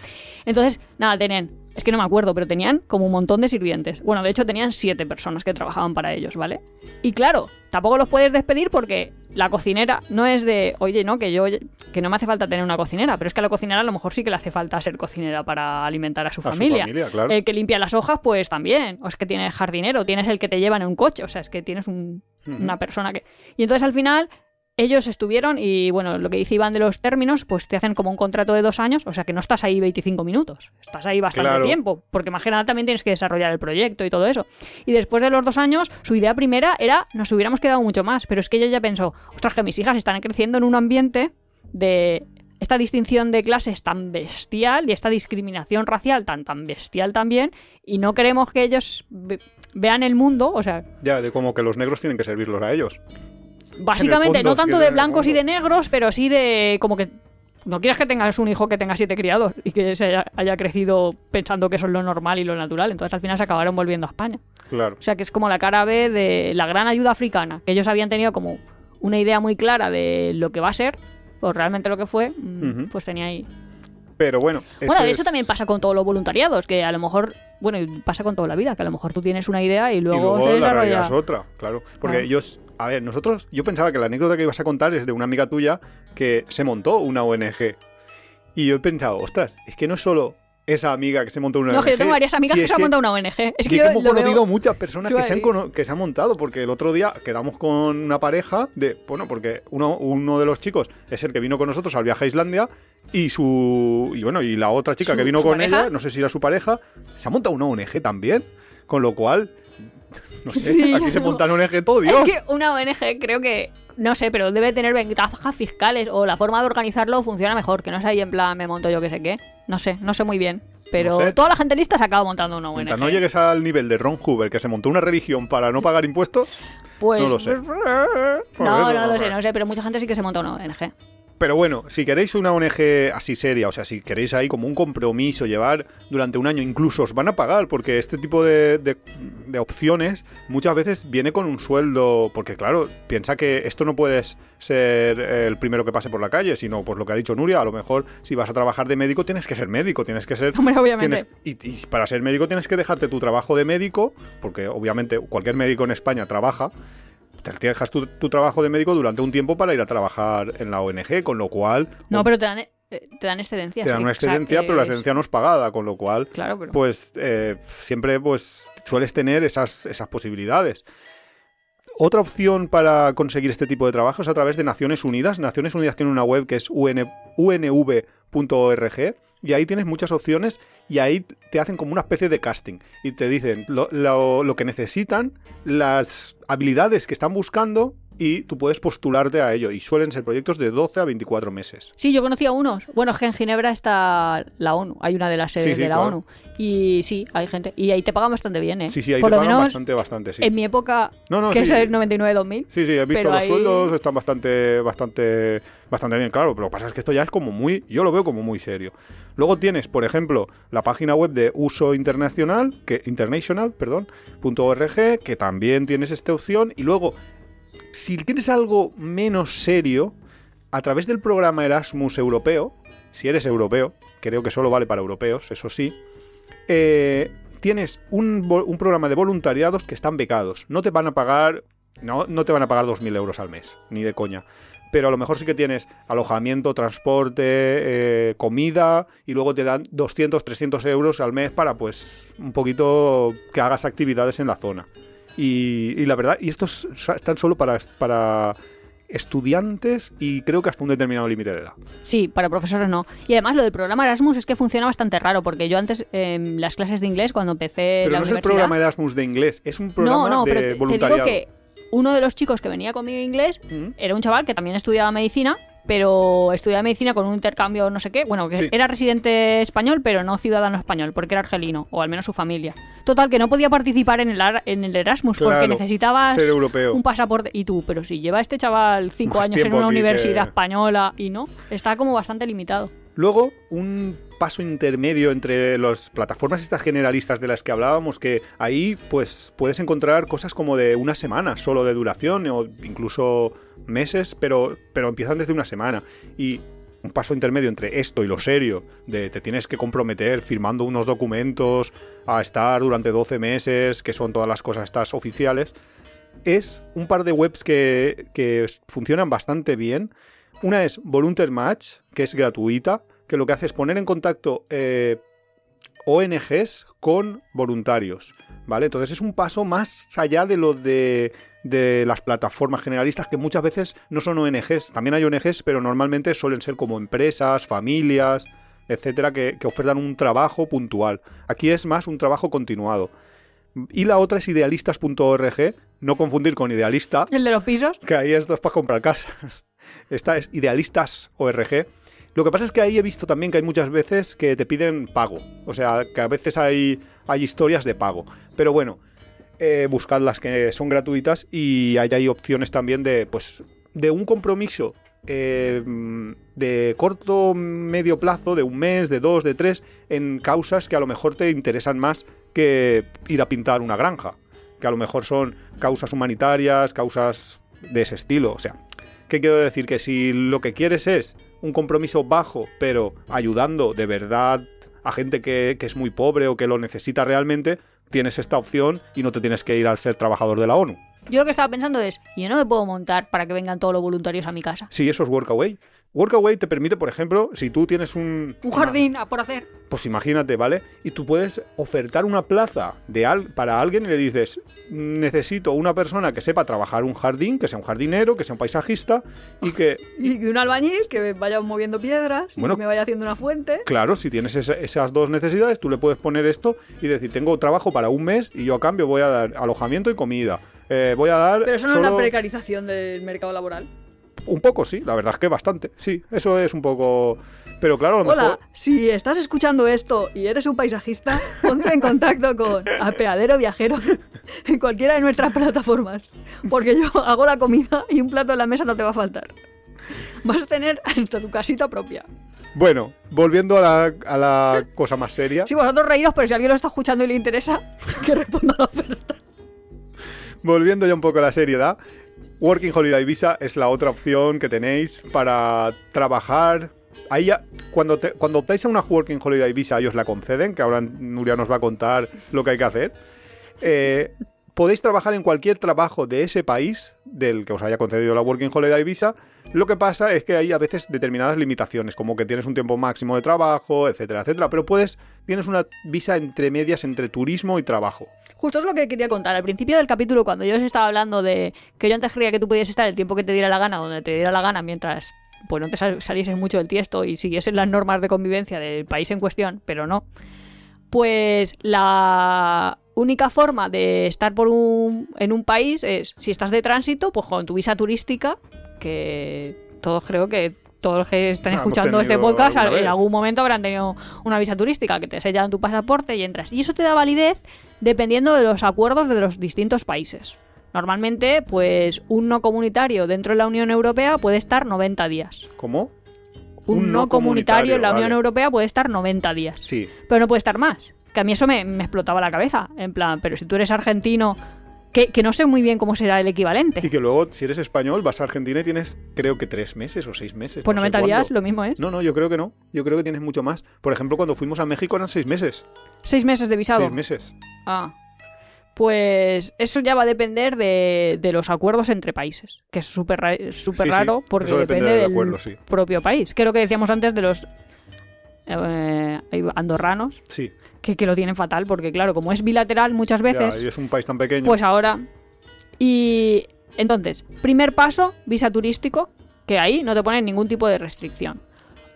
Entonces, nada, tenían, es que no me acuerdo, pero tenían como un montón de sirvientes. Bueno, de hecho tenían siete personas que trabajaban para ellos, ¿vale? Y claro, tampoco los puedes despedir porque la cocinera no es de, oye, no, que yo, que no me hace falta tener una cocinera, pero es que a la cocinera a lo mejor sí que le hace falta ser cocinera para alimentar a su A su familia. claro. El que limpia las hojas, pues también. O es que tienes jardinero, tienes el que te lleva en un coche, o sea, es que tienes un- una persona que... Y entonces al final ellos estuvieron y bueno, lo que dice Iván de los términos, pues te hacen como un contrato de dos años, o sea que no estás ahí 25 minutos, estás ahí bastante Claro. tiempo, porque imagínate también tienes que desarrollar el proyecto y todo eso. Y después de los dos años, su idea primera era, nos hubiéramos quedado mucho más, pero es que ella ya pensó, ostras, que mis hijas están creciendo en un ambiente de esta distinción de clases tan bestial y esta discriminación racial tan tan bestial también, y no queremos que ellos ve- vean el mundo, o sea, Ya, de como que los negros tienen que servirlos a ellos. Básicamente, no tanto de blancos y de negros, pero sí de como que no quieres que tengas un hijo que tenga siete criados y que se haya, haya crecido pensando que eso es lo normal y lo natural. Entonces al final se acabaron volviendo a España. Claro. O sea que es como la cara B de la gran ayuda africana, que ellos habían tenido como una idea muy clara de lo que va a ser, o realmente lo que fue, mm, pues tenía ahí. Pero bueno. Bueno, eso es- también pasa con todos los voluntariados, que a lo mejor, bueno, y pasa con toda la vida, que a lo mejor tú tienes una idea y luego, y luego otra, claro. Porque Claro. yo, a ver, nosotros, yo pensaba que la anécdota que ibas a contar es de una amiga tuya que se montó una ONG. Y yo he pensado, ostras, es que no es solo esa amiga que se montó una No, ONG. que yo tengo varias amigas si que se han montado una ONG. Es que yo hemos lo conocido veo- muchas personas que se, han que se han montado, porque el otro día quedamos con una pareja de, bueno, porque uno, uno de los chicos es el que vino con nosotros al viaje a Islandia y su, y bueno, y la otra chica ¿Su- que vino con pareja? ella, no sé si era su pareja, se ha montado una ONG también, con lo cual, no sé, Sí, aquí se no. montan ONG todo Dios. Es que una ONG creo que, no sé, pero debe tener ventajas fiscales o la forma de organizarlo funciona mejor, que no es ahí en plan me monto yo que sé qué. No sé, no sé muy bien. Pero No sé. toda la gente lista se acaba montando una ONG. Mientras no llegues al nivel de Ron Hoover, que se montó una religión para no pagar impuestos, pues, no lo sé. No, no lo sé. sé, no sé, pero mucha gente sí que se monta una ONG. Pero bueno, si queréis una ONG así seria, o sea, si queréis ahí como un compromiso, llevar durante un año, incluso os van a pagar, porque este tipo de, de- de opciones muchas veces viene con un sueldo, porque claro, piensa que esto no puedes ser el primero que pase por la calle, sino pues lo que ha dicho Nuria, a lo mejor si vas a trabajar de médico tienes que ser médico, tienes que ser... Hombre, obviamente. tienes- y, y para ser médico tienes que dejarte tu trabajo de médico, porque obviamente cualquier médico en España trabaja, te dejas tu, tu trabajo de médico durante un tiempo para ir a trabajar en la ONG, con lo cual No, pero te dan, eh, te dan excedencia. te dan sí. una O sea, excedencia, pero la excedencia no es pagada, con lo cual, Claro, pero. pues eh, siempre pues sueles tener esas, esas posibilidades. Otra opción para conseguir este tipo de trabajo es a través de Naciones Unidas. Naciones Unidas tiene una web que es UN unv.org y ahí tienes muchas opciones y ahí te hacen como una especie de casting y te dicen lo, lo- lo que necesitan, las habilidades que están buscando y tú puedes postularte a ello y suelen ser proyectos de 12 a 24 meses. Sí, yo conocí a unos. Bueno, es que en Ginebra está la ONU. Hay una de las sedes Sí, sí, de la claro. ONU. Y sí, hay gente. Y ahí te pagan bastante bien, ¿eh? Sí, sí, ahí Por te lo pagan menos bastante, bastante, sí. en mi época, No, no, que es el 99-2000. Sí, sí, he visto los ahí- sueldos, están bastante, bastante, bastante bien, claro, pero lo que pasa es que esto ya es como muy, yo lo veo como muy serio. Luego tienes, por ejemplo, la página web de uso internacional, que, international, perdón, .org, que también tienes esta opción, y luego, si tienes algo menos serio, a través del programa Erasmus europeo, si eres europeo, creo que solo vale para europeos, eso sí, eh, tienes un, programa de voluntariados que están becados. No te van a pagar, no, no te van a pagar 2.000 euros al mes, ni de coña. Pero a lo mejor sí que tienes alojamiento, transporte, eh, comida y luego te dan 200, 300 euros al mes para pues un poquito que hagas actividades en la zona. Y, y la verdad, y estos están solo para, para estudiantes y creo que hasta un determinado límite de edad. Sí, para profesores no. Y además lo del programa Erasmus es que funciona bastante raro, porque yo antes en las clases de inglés, cuando empecé Pero la no es el programa Erasmus de inglés, es un programa no, no, de pero te- te, digo voluntariado. que uno de los chicos que venía conmigo inglés Mm. era un chaval que también estudiaba medicina, pero estudiaba medicina con un intercambio no sé qué. Bueno, que Sí. era residente español, pero no ciudadano español, porque era argelino, o al menos su familia. Total, que no podía participar en el, Ar- en el Erasmus, porque necesitabas Ser europeo. un pasaporte. Y tú, pero si lleva este chaval cinco Más años en una universidad que- española y no, está como bastante limitado. Luego, un paso intermedio entre las plataformas estas generalistas de las que hablábamos, que ahí pues puedes encontrar cosas como de una semana solo de duración o incluso meses, pero, pero empiezan desde una semana. Y un paso intermedio entre esto y lo serio, de te tienes que comprometer firmando unos documentos a estar durante 12 meses, que son todas las cosas estas oficiales, es un par de webs que, que funcionan bastante bien. Una es Volunteer Match, que es gratuita, que lo que hace es poner en contacto eh, ONGs con voluntarios, ¿vale? Entonces es un paso más allá de lo de, de las plataformas generalistas que muchas veces no son ONGs, también hay ONGs, pero normalmente suelen ser como empresas, familias, etcétera, que, que ofertan un trabajo puntual. Aquí es más un trabajo continuado. Y la otra es idealistas.org, no confundir con idealista, ¿El de los pisos? que ahí esto es para comprar casas. Esta es idealistas.org. Lo que pasa es que ahí he visto también que hay muchas veces que te piden pago. O sea, que a veces hay, hay historias de pago. Pero bueno, eh, buscad las que son gratuitas y ahí hay opciones también de, pues, de un compromiso eh, de corto, medio plazo, de un mes, de dos, de tres, en causas que a lo mejor te interesan más que ir a pintar una granja. Que a lo mejor son causas humanitarias, causas de ese estilo. O sea, ¿qué quiero decir? Que si lo que quieres es un compromiso bajo, pero ayudando de verdad a gente que, que es muy pobre o que lo necesita realmente, tienes esta opción y no te tienes que ir a ser trabajador de la ONU. Yo lo que estaba pensando es, yo no me puedo montar para que vengan todos los voluntarios a mi casa. Sí, eso es Workaway. Workaway te permite, por ejemplo, si tú tienes un... Un una- jardín a por hacer. Pues imagínate, ¿vale? Y tú puedes ofertar una plaza de al- para alguien y le dices, necesito una persona que sepa trabajar un jardín, que sea un jardinero, que sea un paisajista y que, Y un albañil que vaya moviendo piedras, Bueno. y me vaya haciendo una fuente. claro, si tienes esa- esas dos necesidades, tú le puedes poner esto y decir, tengo trabajo para un mes y yo a cambio voy a dar alojamiento y comida. Eh, voy a dar... Pero eso no es la precarización del mercado laboral. Un poco, sí, la verdad es que bastante. Sí, eso es un poco... Pero claro, a lo Hola, mejor... si estás escuchando esto y eres un paisajista, ponte en contacto con Apeadero Viajero en cualquiera de nuestras plataformas. Porque yo hago la comida y un plato en la mesa no te va a faltar. Vas a tener hasta tu casita propia. Bueno, volviendo a la, a la cosa más seria. Si vosotros reíros, pero si alguien lo está escuchando y le interesa, que responda a la oferta. Volviendo ya un poco a la seriedad, Working Holiday Visa es la otra opción que tenéis para trabajar. Ahí ya- cuando, te- cuando optáis a una Working Holiday Visa, ellos la conceden, que ahora Nuria nos va a contar lo que hay que hacer. Eh, podéis trabajar en cualquier trabajo de ese país del que os haya concedido la Working Holiday Visa. Lo que pasa es que hay a veces determinadas limitaciones, como que tienes un tiempo máximo de trabajo, etcétera, etcétera. Pero puedes, tienes una visa entre medias entre turismo y trabajo. Justo es lo que quería contar. Al principio del capítulo, cuando yo os estaba hablando de que yo antes creía que tú podías estar el tiempo que te diera la gana, donde te diera la gana, mientras pues no te sal- salieses mucho del tiesto y siguieses las normas de convivencia del país en cuestión, pero no. Pues la única forma de estar por un, en un país es, si estás de tránsito, pues con tu visa turística, que todos creo que todos los que están hemos escuchando este podcast en algún momento habrán tenido una visa turística que te sellan tu pasaporte y entras. Y eso te da validez dependiendo de los acuerdos de los distintos países. Normalmente, pues un no comunitario dentro de la Unión Europea puede estar 90 días. ¿Cómo? Un, no comunitario en la Unión vale. Europea puede estar 90 días. Sí, Pero no puede estar más. Que a mí eso me, me explotaba la cabeza. En plan, pero si tú eres argentino, que, que no sé muy bien cómo será el equivalente. Y que luego, si eres español, vas a Argentina y tienes, creo que tres meses o seis meses. Pues no sé 90 días, lo mismo es. No, no, yo creo que no. Yo creo que tienes mucho más. Por ejemplo, cuando fuimos a México eran seis meses. Seis meses de visado. Seis meses. Ah. Pues eso ya va a depender de, de los acuerdos entre países, que es súper ra- súper Sí, sí, raro porque eso depende depende del del acuerdo, sí. propio país. Que es lo que decíamos antes de los eh, andorranos, Sí. Que, que lo tienen fatal, porque claro, como es bilateral muchas Ya, veces, y es un país tan pequeño. pues ahora... Y entonces, primer paso, visa turístico, que ahí no te ponen ningún tipo de restricción.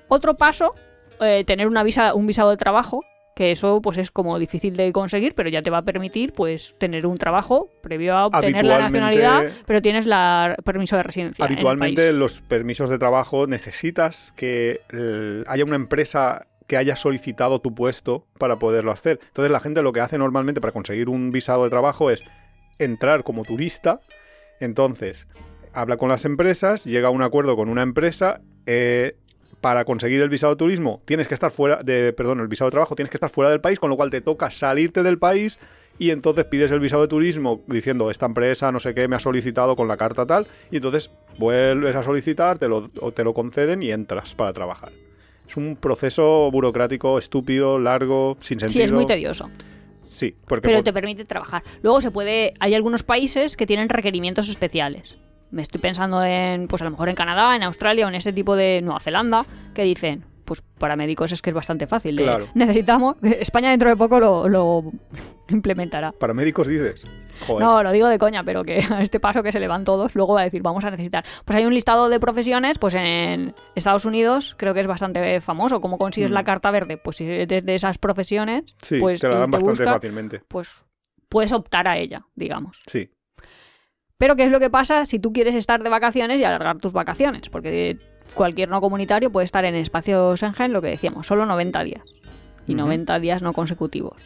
Otro paso, eh, tener una visa, un visado de trabajo, que eso pues es como difícil de conseguir, pero ya te va a permitir pues tener un trabajo previo a obtener la nacionalidad, pero tienes la permiso de residencia. en el Habitualmente país. los permisos de trabajo necesitas que eh, haya una empresa que haya solicitado tu puesto para poderlo hacer. Entonces la gente lo que hace normalmente para conseguir un visado de trabajo es entrar como turista. Entonces habla con las empresas, llega a un acuerdo con una empresa. eh, para conseguir el visado de turismo tienes que estar fuera de, perdón, el visado de trabajo tienes que estar fuera del país, con lo cual te toca salirte del país y entonces pides el visado de turismo diciendo esta empresa no sé qué me ha solicitado con la carta tal y entonces vuelves a solicitar, te lo, te lo conceden y entras para trabajar. Es un proceso burocrático estúpido, largo, sin sentido. Sí, es muy tedioso, Sí, porque pero por- te permite trabajar. Luego se puede, hay algunos países que tienen requerimientos especiales. Me estoy pensando en, pues a lo mejor en Canadá, en Australia o en ese tipo de Nueva Zelanda, que dicen, pues para médicos es que es bastante fácil. de- Claro. Necesitamos, España dentro de poco lo, lo implementará. Para médicos dices. Joder. No, lo digo de coña, pero que a este paso que se le van todos, luego va a decir, vamos a necesitar. Pues hay un listado de profesiones, pues en Estados Unidos creo que es bastante famoso. ¿Cómo consigues Mm. la carta verde? Pues si eres de esas profesiones, sí, pues te la dan bastante busca, fácilmente. pues puedes optar a ella, digamos. Sí. Pero ¿qué es lo que pasa si tú quieres estar de vacaciones y alargar tus vacaciones? Porque cualquier no comunitario puede estar en espacio Schengen, lo que decíamos, solo 90 días. Y Ujú. 90 días no consecutivos.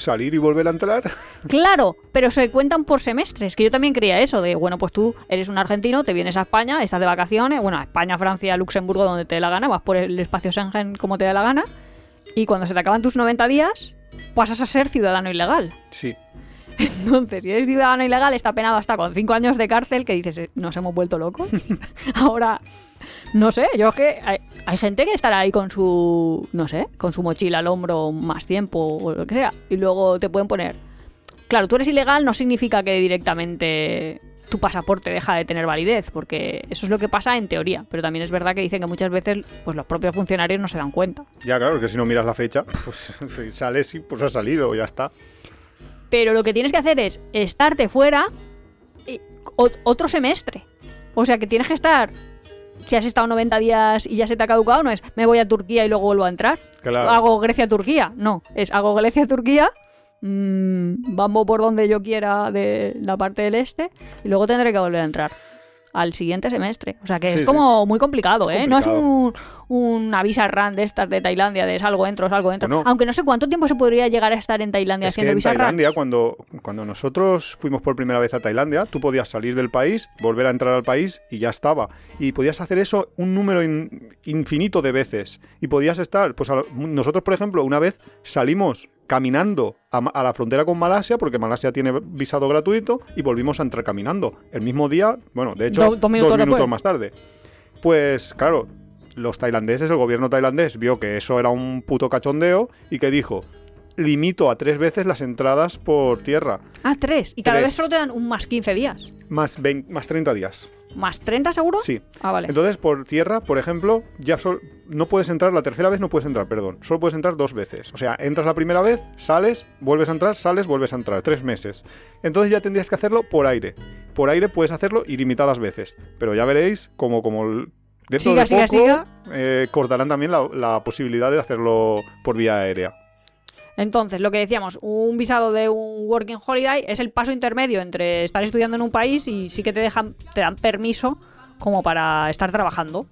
Salir y volver a entrar. Claro, pero se cuentan por semestres, que yo también creía eso, de, bueno, pues tú eres un argentino, te vienes a España, estás de vacaciones, bueno, a España, Francia, Luxemburgo, donde te dé la gana, vas por el espacio Schengen como te dé la gana, y cuando se te acaban tus 90 días, pasas a ser ciudadano ilegal. Sí. Entonces, si eres ciudadano ilegal, está penado hasta con 5 años de cárcel, que dices, "Eh, nos hemos vuelto locos. Ahora, no sé, yo es que hay, hay gente que estará ahí con su, no sé, con su mochila al hombro más tiempo o lo que sea, y luego te pueden poner. Claro, tú eres ilegal no significa que directamente tu pasaporte deja de tener validez, porque eso es lo que pasa en teoría, pero también es verdad que dicen que muchas veces pues los propios funcionarios no se dan cuenta. Ya, claro, que si no miras la fecha, pues si sales y pues ha salido, ya está. Pero lo que tienes que hacer es estarte fuera otro semestre. O sea que tienes que estar. Si has estado 90 días y ya se te ha caducado, no es me voy a Turquía y luego vuelvo a entrar. Claro. Hago Grecia-Turquía. No, es hago Grecia-Turquía. mm, vamos por donde yo quiera de la parte del este y luego tendré que volver a entrar al siguiente semestre. O sea que Sí, es como muy complicado, Es ¿eh? No es un, una visa run de estas de Tailandia, de salgo, entro, salgo, entro. Bueno. Aunque no sé cuánto tiempo se podría llegar a estar en Tailandia Es que haciendo en visa run. Tailandia, cuando, cuando nosotros fuimos por primera vez a Tailandia, tú podías salir del país, volver a entrar al país y ya estaba. Y podías hacer eso un número in- infinito de veces. Y podías estar, pues a- nosotros, por ejemplo, una vez salimos caminando a, la frontera con Malasia, porque Malasia tiene visado gratuito, y volvimos a entrar caminando. El mismo día, bueno, de hecho, Do- dos minutos más tarde. Pues claro, los tailandeses, el gobierno tailandés vio que eso era un puto cachondeo y que dijo, limito a tres veces las entradas por tierra, Ah, tres. Y cada Tres. vez solo te dan un más 15 días. más, 20 más 30 días. ¿Más 30 seguro? Sí. Ah, vale. Entonces, por tierra, por ejemplo, ya sol- no puedes entrar, la tercera vez no puedes entrar, perdón, solo puedes entrar dos veces. O sea, entras la primera vez, sales, vuelves a entrar, sales, vuelves a entrar, tres meses. Entonces ya tendrías que hacerlo por aire. Por aire puedes hacerlo ilimitadas veces. Pero ya veréis como, como el- dentro Siga, de siga, poco siga. eh, cortarán también la, la posibilidad de hacerlo por vía aérea. Entonces, lo que decíamos, un visado de un working holiday es el paso intermedio entre estar estudiando en un país y sí que te dejan, te dan permiso como para estar trabajando.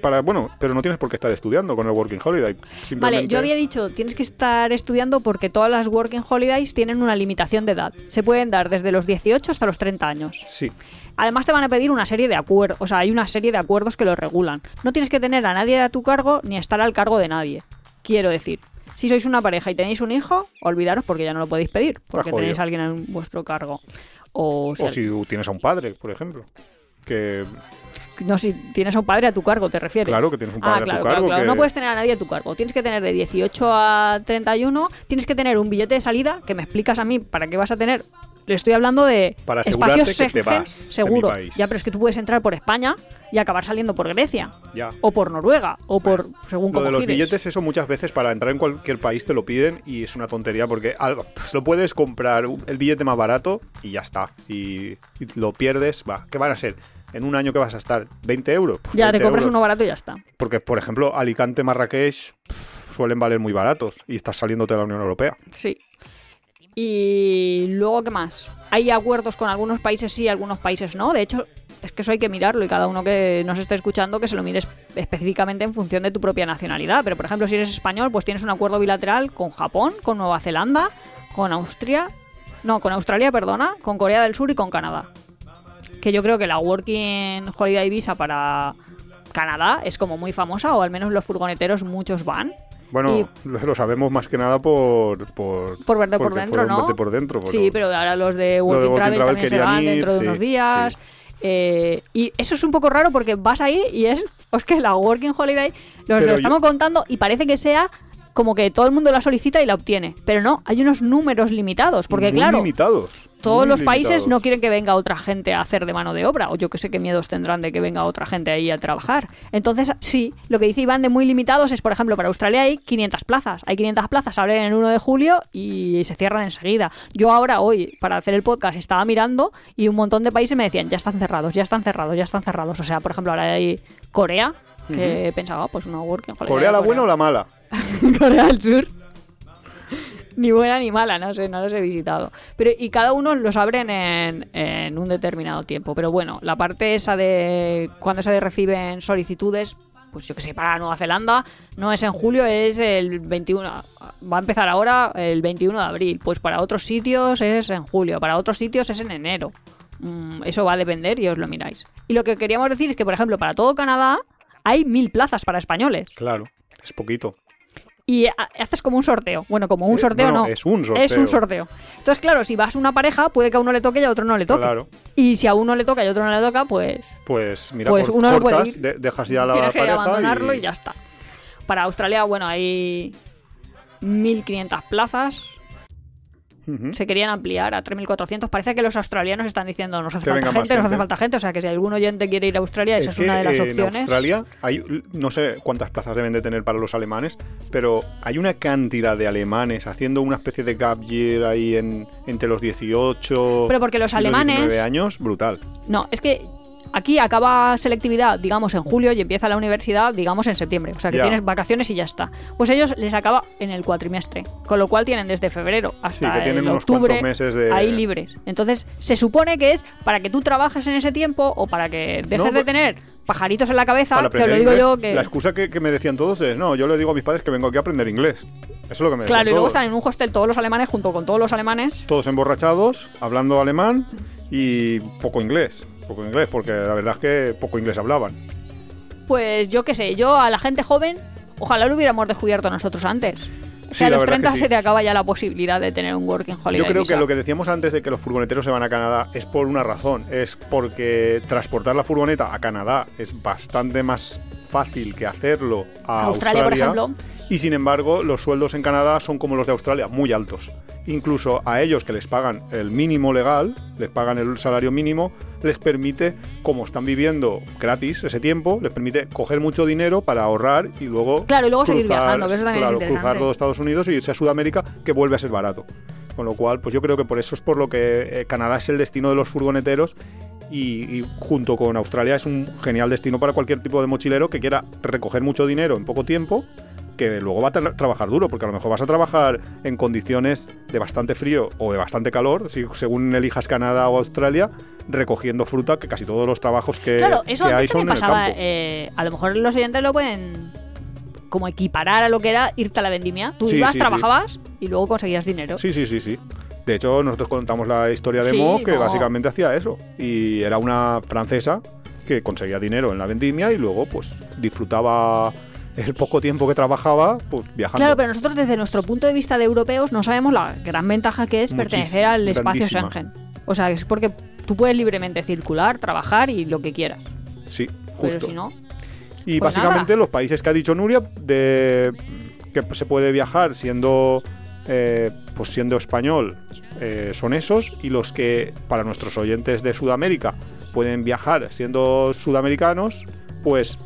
Para, bueno, pero no tienes por qué estar estudiando con el Working Holiday. Simplemente... Vale, yo había dicho, tienes que estar estudiando porque todas las working holidays tienen una limitación de edad. Se pueden dar desde los 18 hasta los 30 años. Sí, Además te van a pedir una serie de acuerdos, o sea, hay una serie de acuerdos que lo regulan. No tienes que tener a nadie a tu cargo ni estar al cargo de nadie. Quiero decir, si sois una pareja y tenéis un hijo, olvidaros porque ya no lo podéis pedir, porque tenéis a alguien en vuestro cargo. O, si o si tienes a un padre, por ejemplo. Que, no, si tienes a un padre a tu cargo, te refieres. claro, que tienes un Ah, padre claro, a tu claro, cargo. claro. que- No puedes tener a nadie a tu cargo. Tienes que tener de 18 a 31. Tienes que tener un billete de salida que me explicas a mí para qué vas a tener. Le estoy hablando de Para asegurarte espacios que te vas de mi seguro. país. Ya, pero es que tú puedes entrar por España y acabar saliendo por Grecia. Ya. O por Noruega. O por. según Lo de los gires. billetes, eso muchas veces para entrar en cualquier país te lo piden y es una tontería porque algo, pues lo puedes comprar un- el billete más barato y ya está. Y, y lo pierdes, va. ¿Qué van a ser? En un año que vas a estar 20 euros. Pues Ya te 20 compras euros. uno barato y ya está. Porque, por ejemplo, Alicante, Marrakech suelen valer muy baratos y estás saliéndote de la Unión Europea. Sí. Y luego, ¿qué más? Hay acuerdos con algunos países sí, algunos países no. De hecho, es que eso hay que mirarlo y cada uno que nos esté escuchando que se lo mires específicamente en función de tu propia nacionalidad. Pero, por ejemplo, si eres español, pues tienes un acuerdo bilateral con Japón, con Nueva Zelanda, con Austria. No, con Australia, perdona, con Corea del Sur y con Canadá. Que yo creo que la Working Holiday Visa para Canadá es como muy famosa, o al menos los furgoneteros muchos van. Bueno, lo, lo sabemos más que nada por... Por, Por verte por dentro, ¿no? verte por dentro. Sí, pero ahora los de Working, Working Travel, Travel también se van ir, dentro de sí, unos días. sí. Eh, y eso es un poco raro porque vas ahí y es, es que la Working Holiday los Pero lo yo- estamos contando y parece que sea como que todo el mundo la solicita y la obtiene. Pero no, hay unos números limitados, porque Muy claro, limitados. todos los países no quieren que venga otra gente a hacer de mano de obra, o yo que sé qué miedos tendrán de que venga otra gente ahí a trabajar. Entonces, sí, lo que dice Iván de muy limitados es, por ejemplo, para Australia hay 500 plazas. Hay 500 plazas, abren el 1 de julio y se cierran enseguida. Yo ahora, hoy, para hacer el podcast, estaba mirando y un montón de países me decían, ya están cerrados, ya están cerrados, ya están cerrados. O sea, por ejemplo, ahora hay Corea, que pensaba, pues una working holiday ¿Corea la buena o la mala? Corea del Sur. Ni buena ni mala, no sé, no los he visitado. Pero, y cada uno los abren en, un determinado tiempo. Pero bueno, la parte esa de cuando se reciben solicitudes, pues yo que sé, para Nueva Zelanda, no es en julio, es el 21. Va a empezar ahora el 21 de abril. Pues para otros sitios es en julio, para otros sitios es en enero. Mm, eso va a depender y os lo miráis. Y lo que queríamos decir es que, por ejemplo, para todo Canadá hay mil plazas para españoles. Claro, es poquito. Y ha- haces como un sorteo. Bueno, como un Eh, sorteo no. es un sorteo. Es un sorteo. Entonces, claro, si vas una pareja, puede que a uno le toque y a otro no le toque. Claro. Y si a uno le toca y a otro no le toca, pues Pues mira, Pues uno no puede cortas, ir. de- dejas ya la tienes que pareja abandonarlo y... y ya está. Para Australia, bueno, hay 1.500 plazas. Se querían ampliar a 3.400. Parece que los australianos están diciendo, nos hace Que falta gente, nos hace falta gente. O sea, que si algún oyente quiere ir a Australia, esa es, una de las en opciones. Australia hay, no sé cuántas plazas deben de tener para los alemanes, pero hay una cantidad de alemanes haciendo una especie de gap year ahí en, entre los 18 Pero porque los y alemanes- 19 años, brutal. No, es que aquí acaba selectividad, digamos, en julio y empieza la universidad, digamos, en septiembre. O sea, que tienes vacaciones y ya está. Pues ellos les acaba en el cuatrimestre, con lo cual tienen desde febrero hasta Sí, que tienen el octubre meses de- ahí libres. Entonces, se supone que es para que tú trabajes en ese tiempo o para que dejes No, de tener pajaritos en la cabeza, Para que os lo aprender digo inglés, yo que... La excusa que, que me decían todos es, no, yo le digo a mis padres que vengo aquí a aprender inglés. Eso es lo que me Claro, y luego todos. están en un hostel todos los alemanes junto con todos los alemanes. Todos emborrachados, hablando alemán y poco inglés. Poco inglés, porque la verdad es que poco inglés hablaban. Pues yo qué sé, yo a la gente joven, ojalá lo hubiéramos descubierto nosotros antes. O Sí, sea, a los verdad que 30 sí. se te acaba ya la posibilidad de tener un working holiday Yo creo visa. que lo que decíamos antes de que los furgoneteros se van a Canadá es por una razón. Es porque transportar la furgoneta a Canadá es bastante más fácil que hacerlo a Australia, Australia. por ejemplo. Y sin embargo, los sueldos en Canadá son como los de Australia, muy altos. Incluso a ellos que les pagan el mínimo legal, les pagan el salario mínimo, les permite, como están viviendo gratis ese tiempo, les permite coger mucho dinero para ahorrar y luego Claro, y luego seguir viajando, eso es claro, cruzar todo Estados Unidos y irse a Sudamérica, que vuelve a ser barato. Con lo cual, pues yo creo que por eso es por lo que eh, Canadá es el destino de los furgoneteros y, y junto con Australia es un genial destino para cualquier tipo de mochilero que quiera recoger mucho dinero en poco tiempo, que luego va a tra- trabajar duro, porque a lo mejor vas a trabajar en condiciones de bastante frío o de bastante calor, si, según elijas Canadá o Australia, recogiendo fruta, que casi todos los trabajos que, Claro, eso que hay son en el pasaba. campo. eh, a lo mejor los oyentes lo pueden como equiparar a lo que era irte a la vendimia. Tú Sí, ibas, sí, sí. trabajabas y luego conseguías dinero. Sí, sí, sí, sí. De hecho, nosotros contamos la historia de Mo, que básicamente hacía eso. Y era una francesa que conseguía dinero en la vendimia y luego, pues, disfrutaba el poco tiempo que trabajaba, pues, viajando. Claro, pero nosotros desde nuestro punto de vista de europeos no sabemos la gran ventaja que es pertenecer al espacio grandísima. Schengen. O sea, es porque tú puedes libremente circular, trabajar y lo que quieras. Sí, Pero justo. si no, y pues básicamente nada. los países que ha dicho Nuria, de que se puede viajar siendo, eh, pues siendo español, eh, son esos. Y los que, para nuestros oyentes de Sudamérica, pueden viajar siendo sudamericanos, pues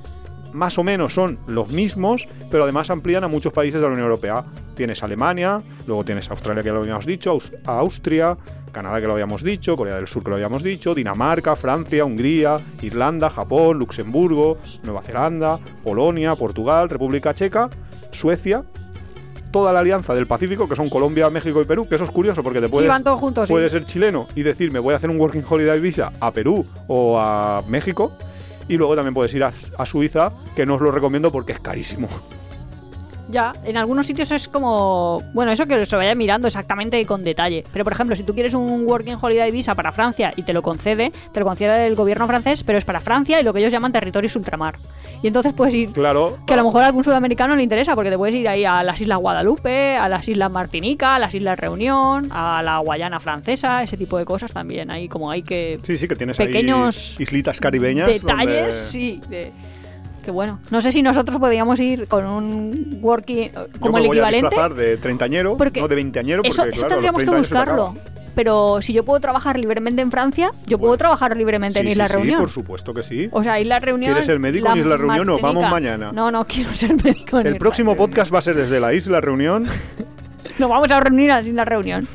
más o menos son los mismos, pero además amplían a muchos países de la Unión Europea. Tienes Alemania, luego tienes Australia, que lo habíamos dicho, Austria, Canadá, que lo habíamos dicho, Corea del Sur, que lo habíamos dicho, Dinamarca, Francia, Hungría, Irlanda, Japón, Luxemburgo, Nueva Zelanda, Polonia, Portugal, República Checa, Suecia, toda la alianza del Pacífico, que son Colombia, México y Perú, que eso es curioso porque te sí, puedes, van todos juntos. sí. puedes ser chileno y decirme voy a hacer un Working Holiday Visa a Perú o a México. Y luego también puedes ir a, a Suiza, que no os lo recomiendo porque es carísimo. Ya, en algunos sitios es como. Bueno, eso que se vaya mirando exactamente con detalle. Pero por ejemplo, si tú quieres un Working Holiday Visa para Francia y te lo concede, te lo concede el gobierno francés, pero es para Francia y lo que ellos llaman territorios ultramar. Y entonces puedes ir. Claro. Que a lo mejor a algún sudamericano le interesa, porque te puedes ir ahí a las Islas Guadalupe, a las Islas Martinica, a las Islas Reunión, a la Guayana Francesa, ese tipo de cosas también. Ahí como hay que. Sí, sí, que tienes pequeños ahí islitas caribeñas. Detalles, donde- sí. de- Qué bueno. No sé si nosotros podíamos ir con un working Yo como me el voy a equivalente. disfrazar de treintañero, no de veinteañero, porque Eso, claro, eso a tendríamos 30 que buscarlo. Pero si yo puedo trabajar libremente en Francia, yo puedo trabajar libremente en Sí, Isla sí, sí, Reunión. por supuesto que sí. O sea, Isla Reunión. ¿Quieres ser médico en Isla Reunión o vamos mañana? No, no quiero ser médico en El Isla próximo Reunión. podcast va a ser desde la Isla Reunión. Nos vamos a reunir a la Isla Reunión.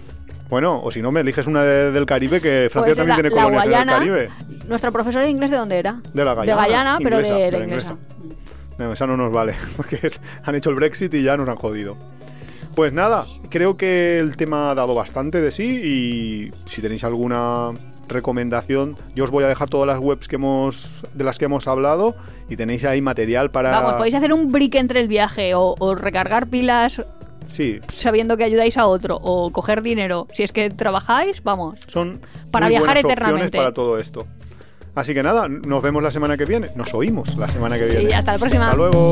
Bueno, o si no, me eliges una de- del Caribe, que Francia también la- tiene la colonias Guayana. en el Caribe. Nuestra profesora de inglés, ¿de dónde era? De la Guyana. De Guyana, pero inglesa, de de la inglesa. No, esa no nos vale, porque han hecho el Brexit y ya nos han jodido. Pues nada, creo que el tema ha dado bastante de sí y si tenéis alguna recomendación, yo os voy a dejar todas las webs que hemos de las que hemos hablado y tenéis ahí material para Vamos, podéis hacer un break entre el viaje o, o recargar pilas Sí, sabiendo que ayudáis a otro o coger dinero. Si es que trabajáis, vamos. son Para muy viajar buenas opciones eternamente. para todo esto. Así que nada, nos vemos la semana que viene. Nos oímos la semana que Sí, viene. hasta la próxima. Hasta luego.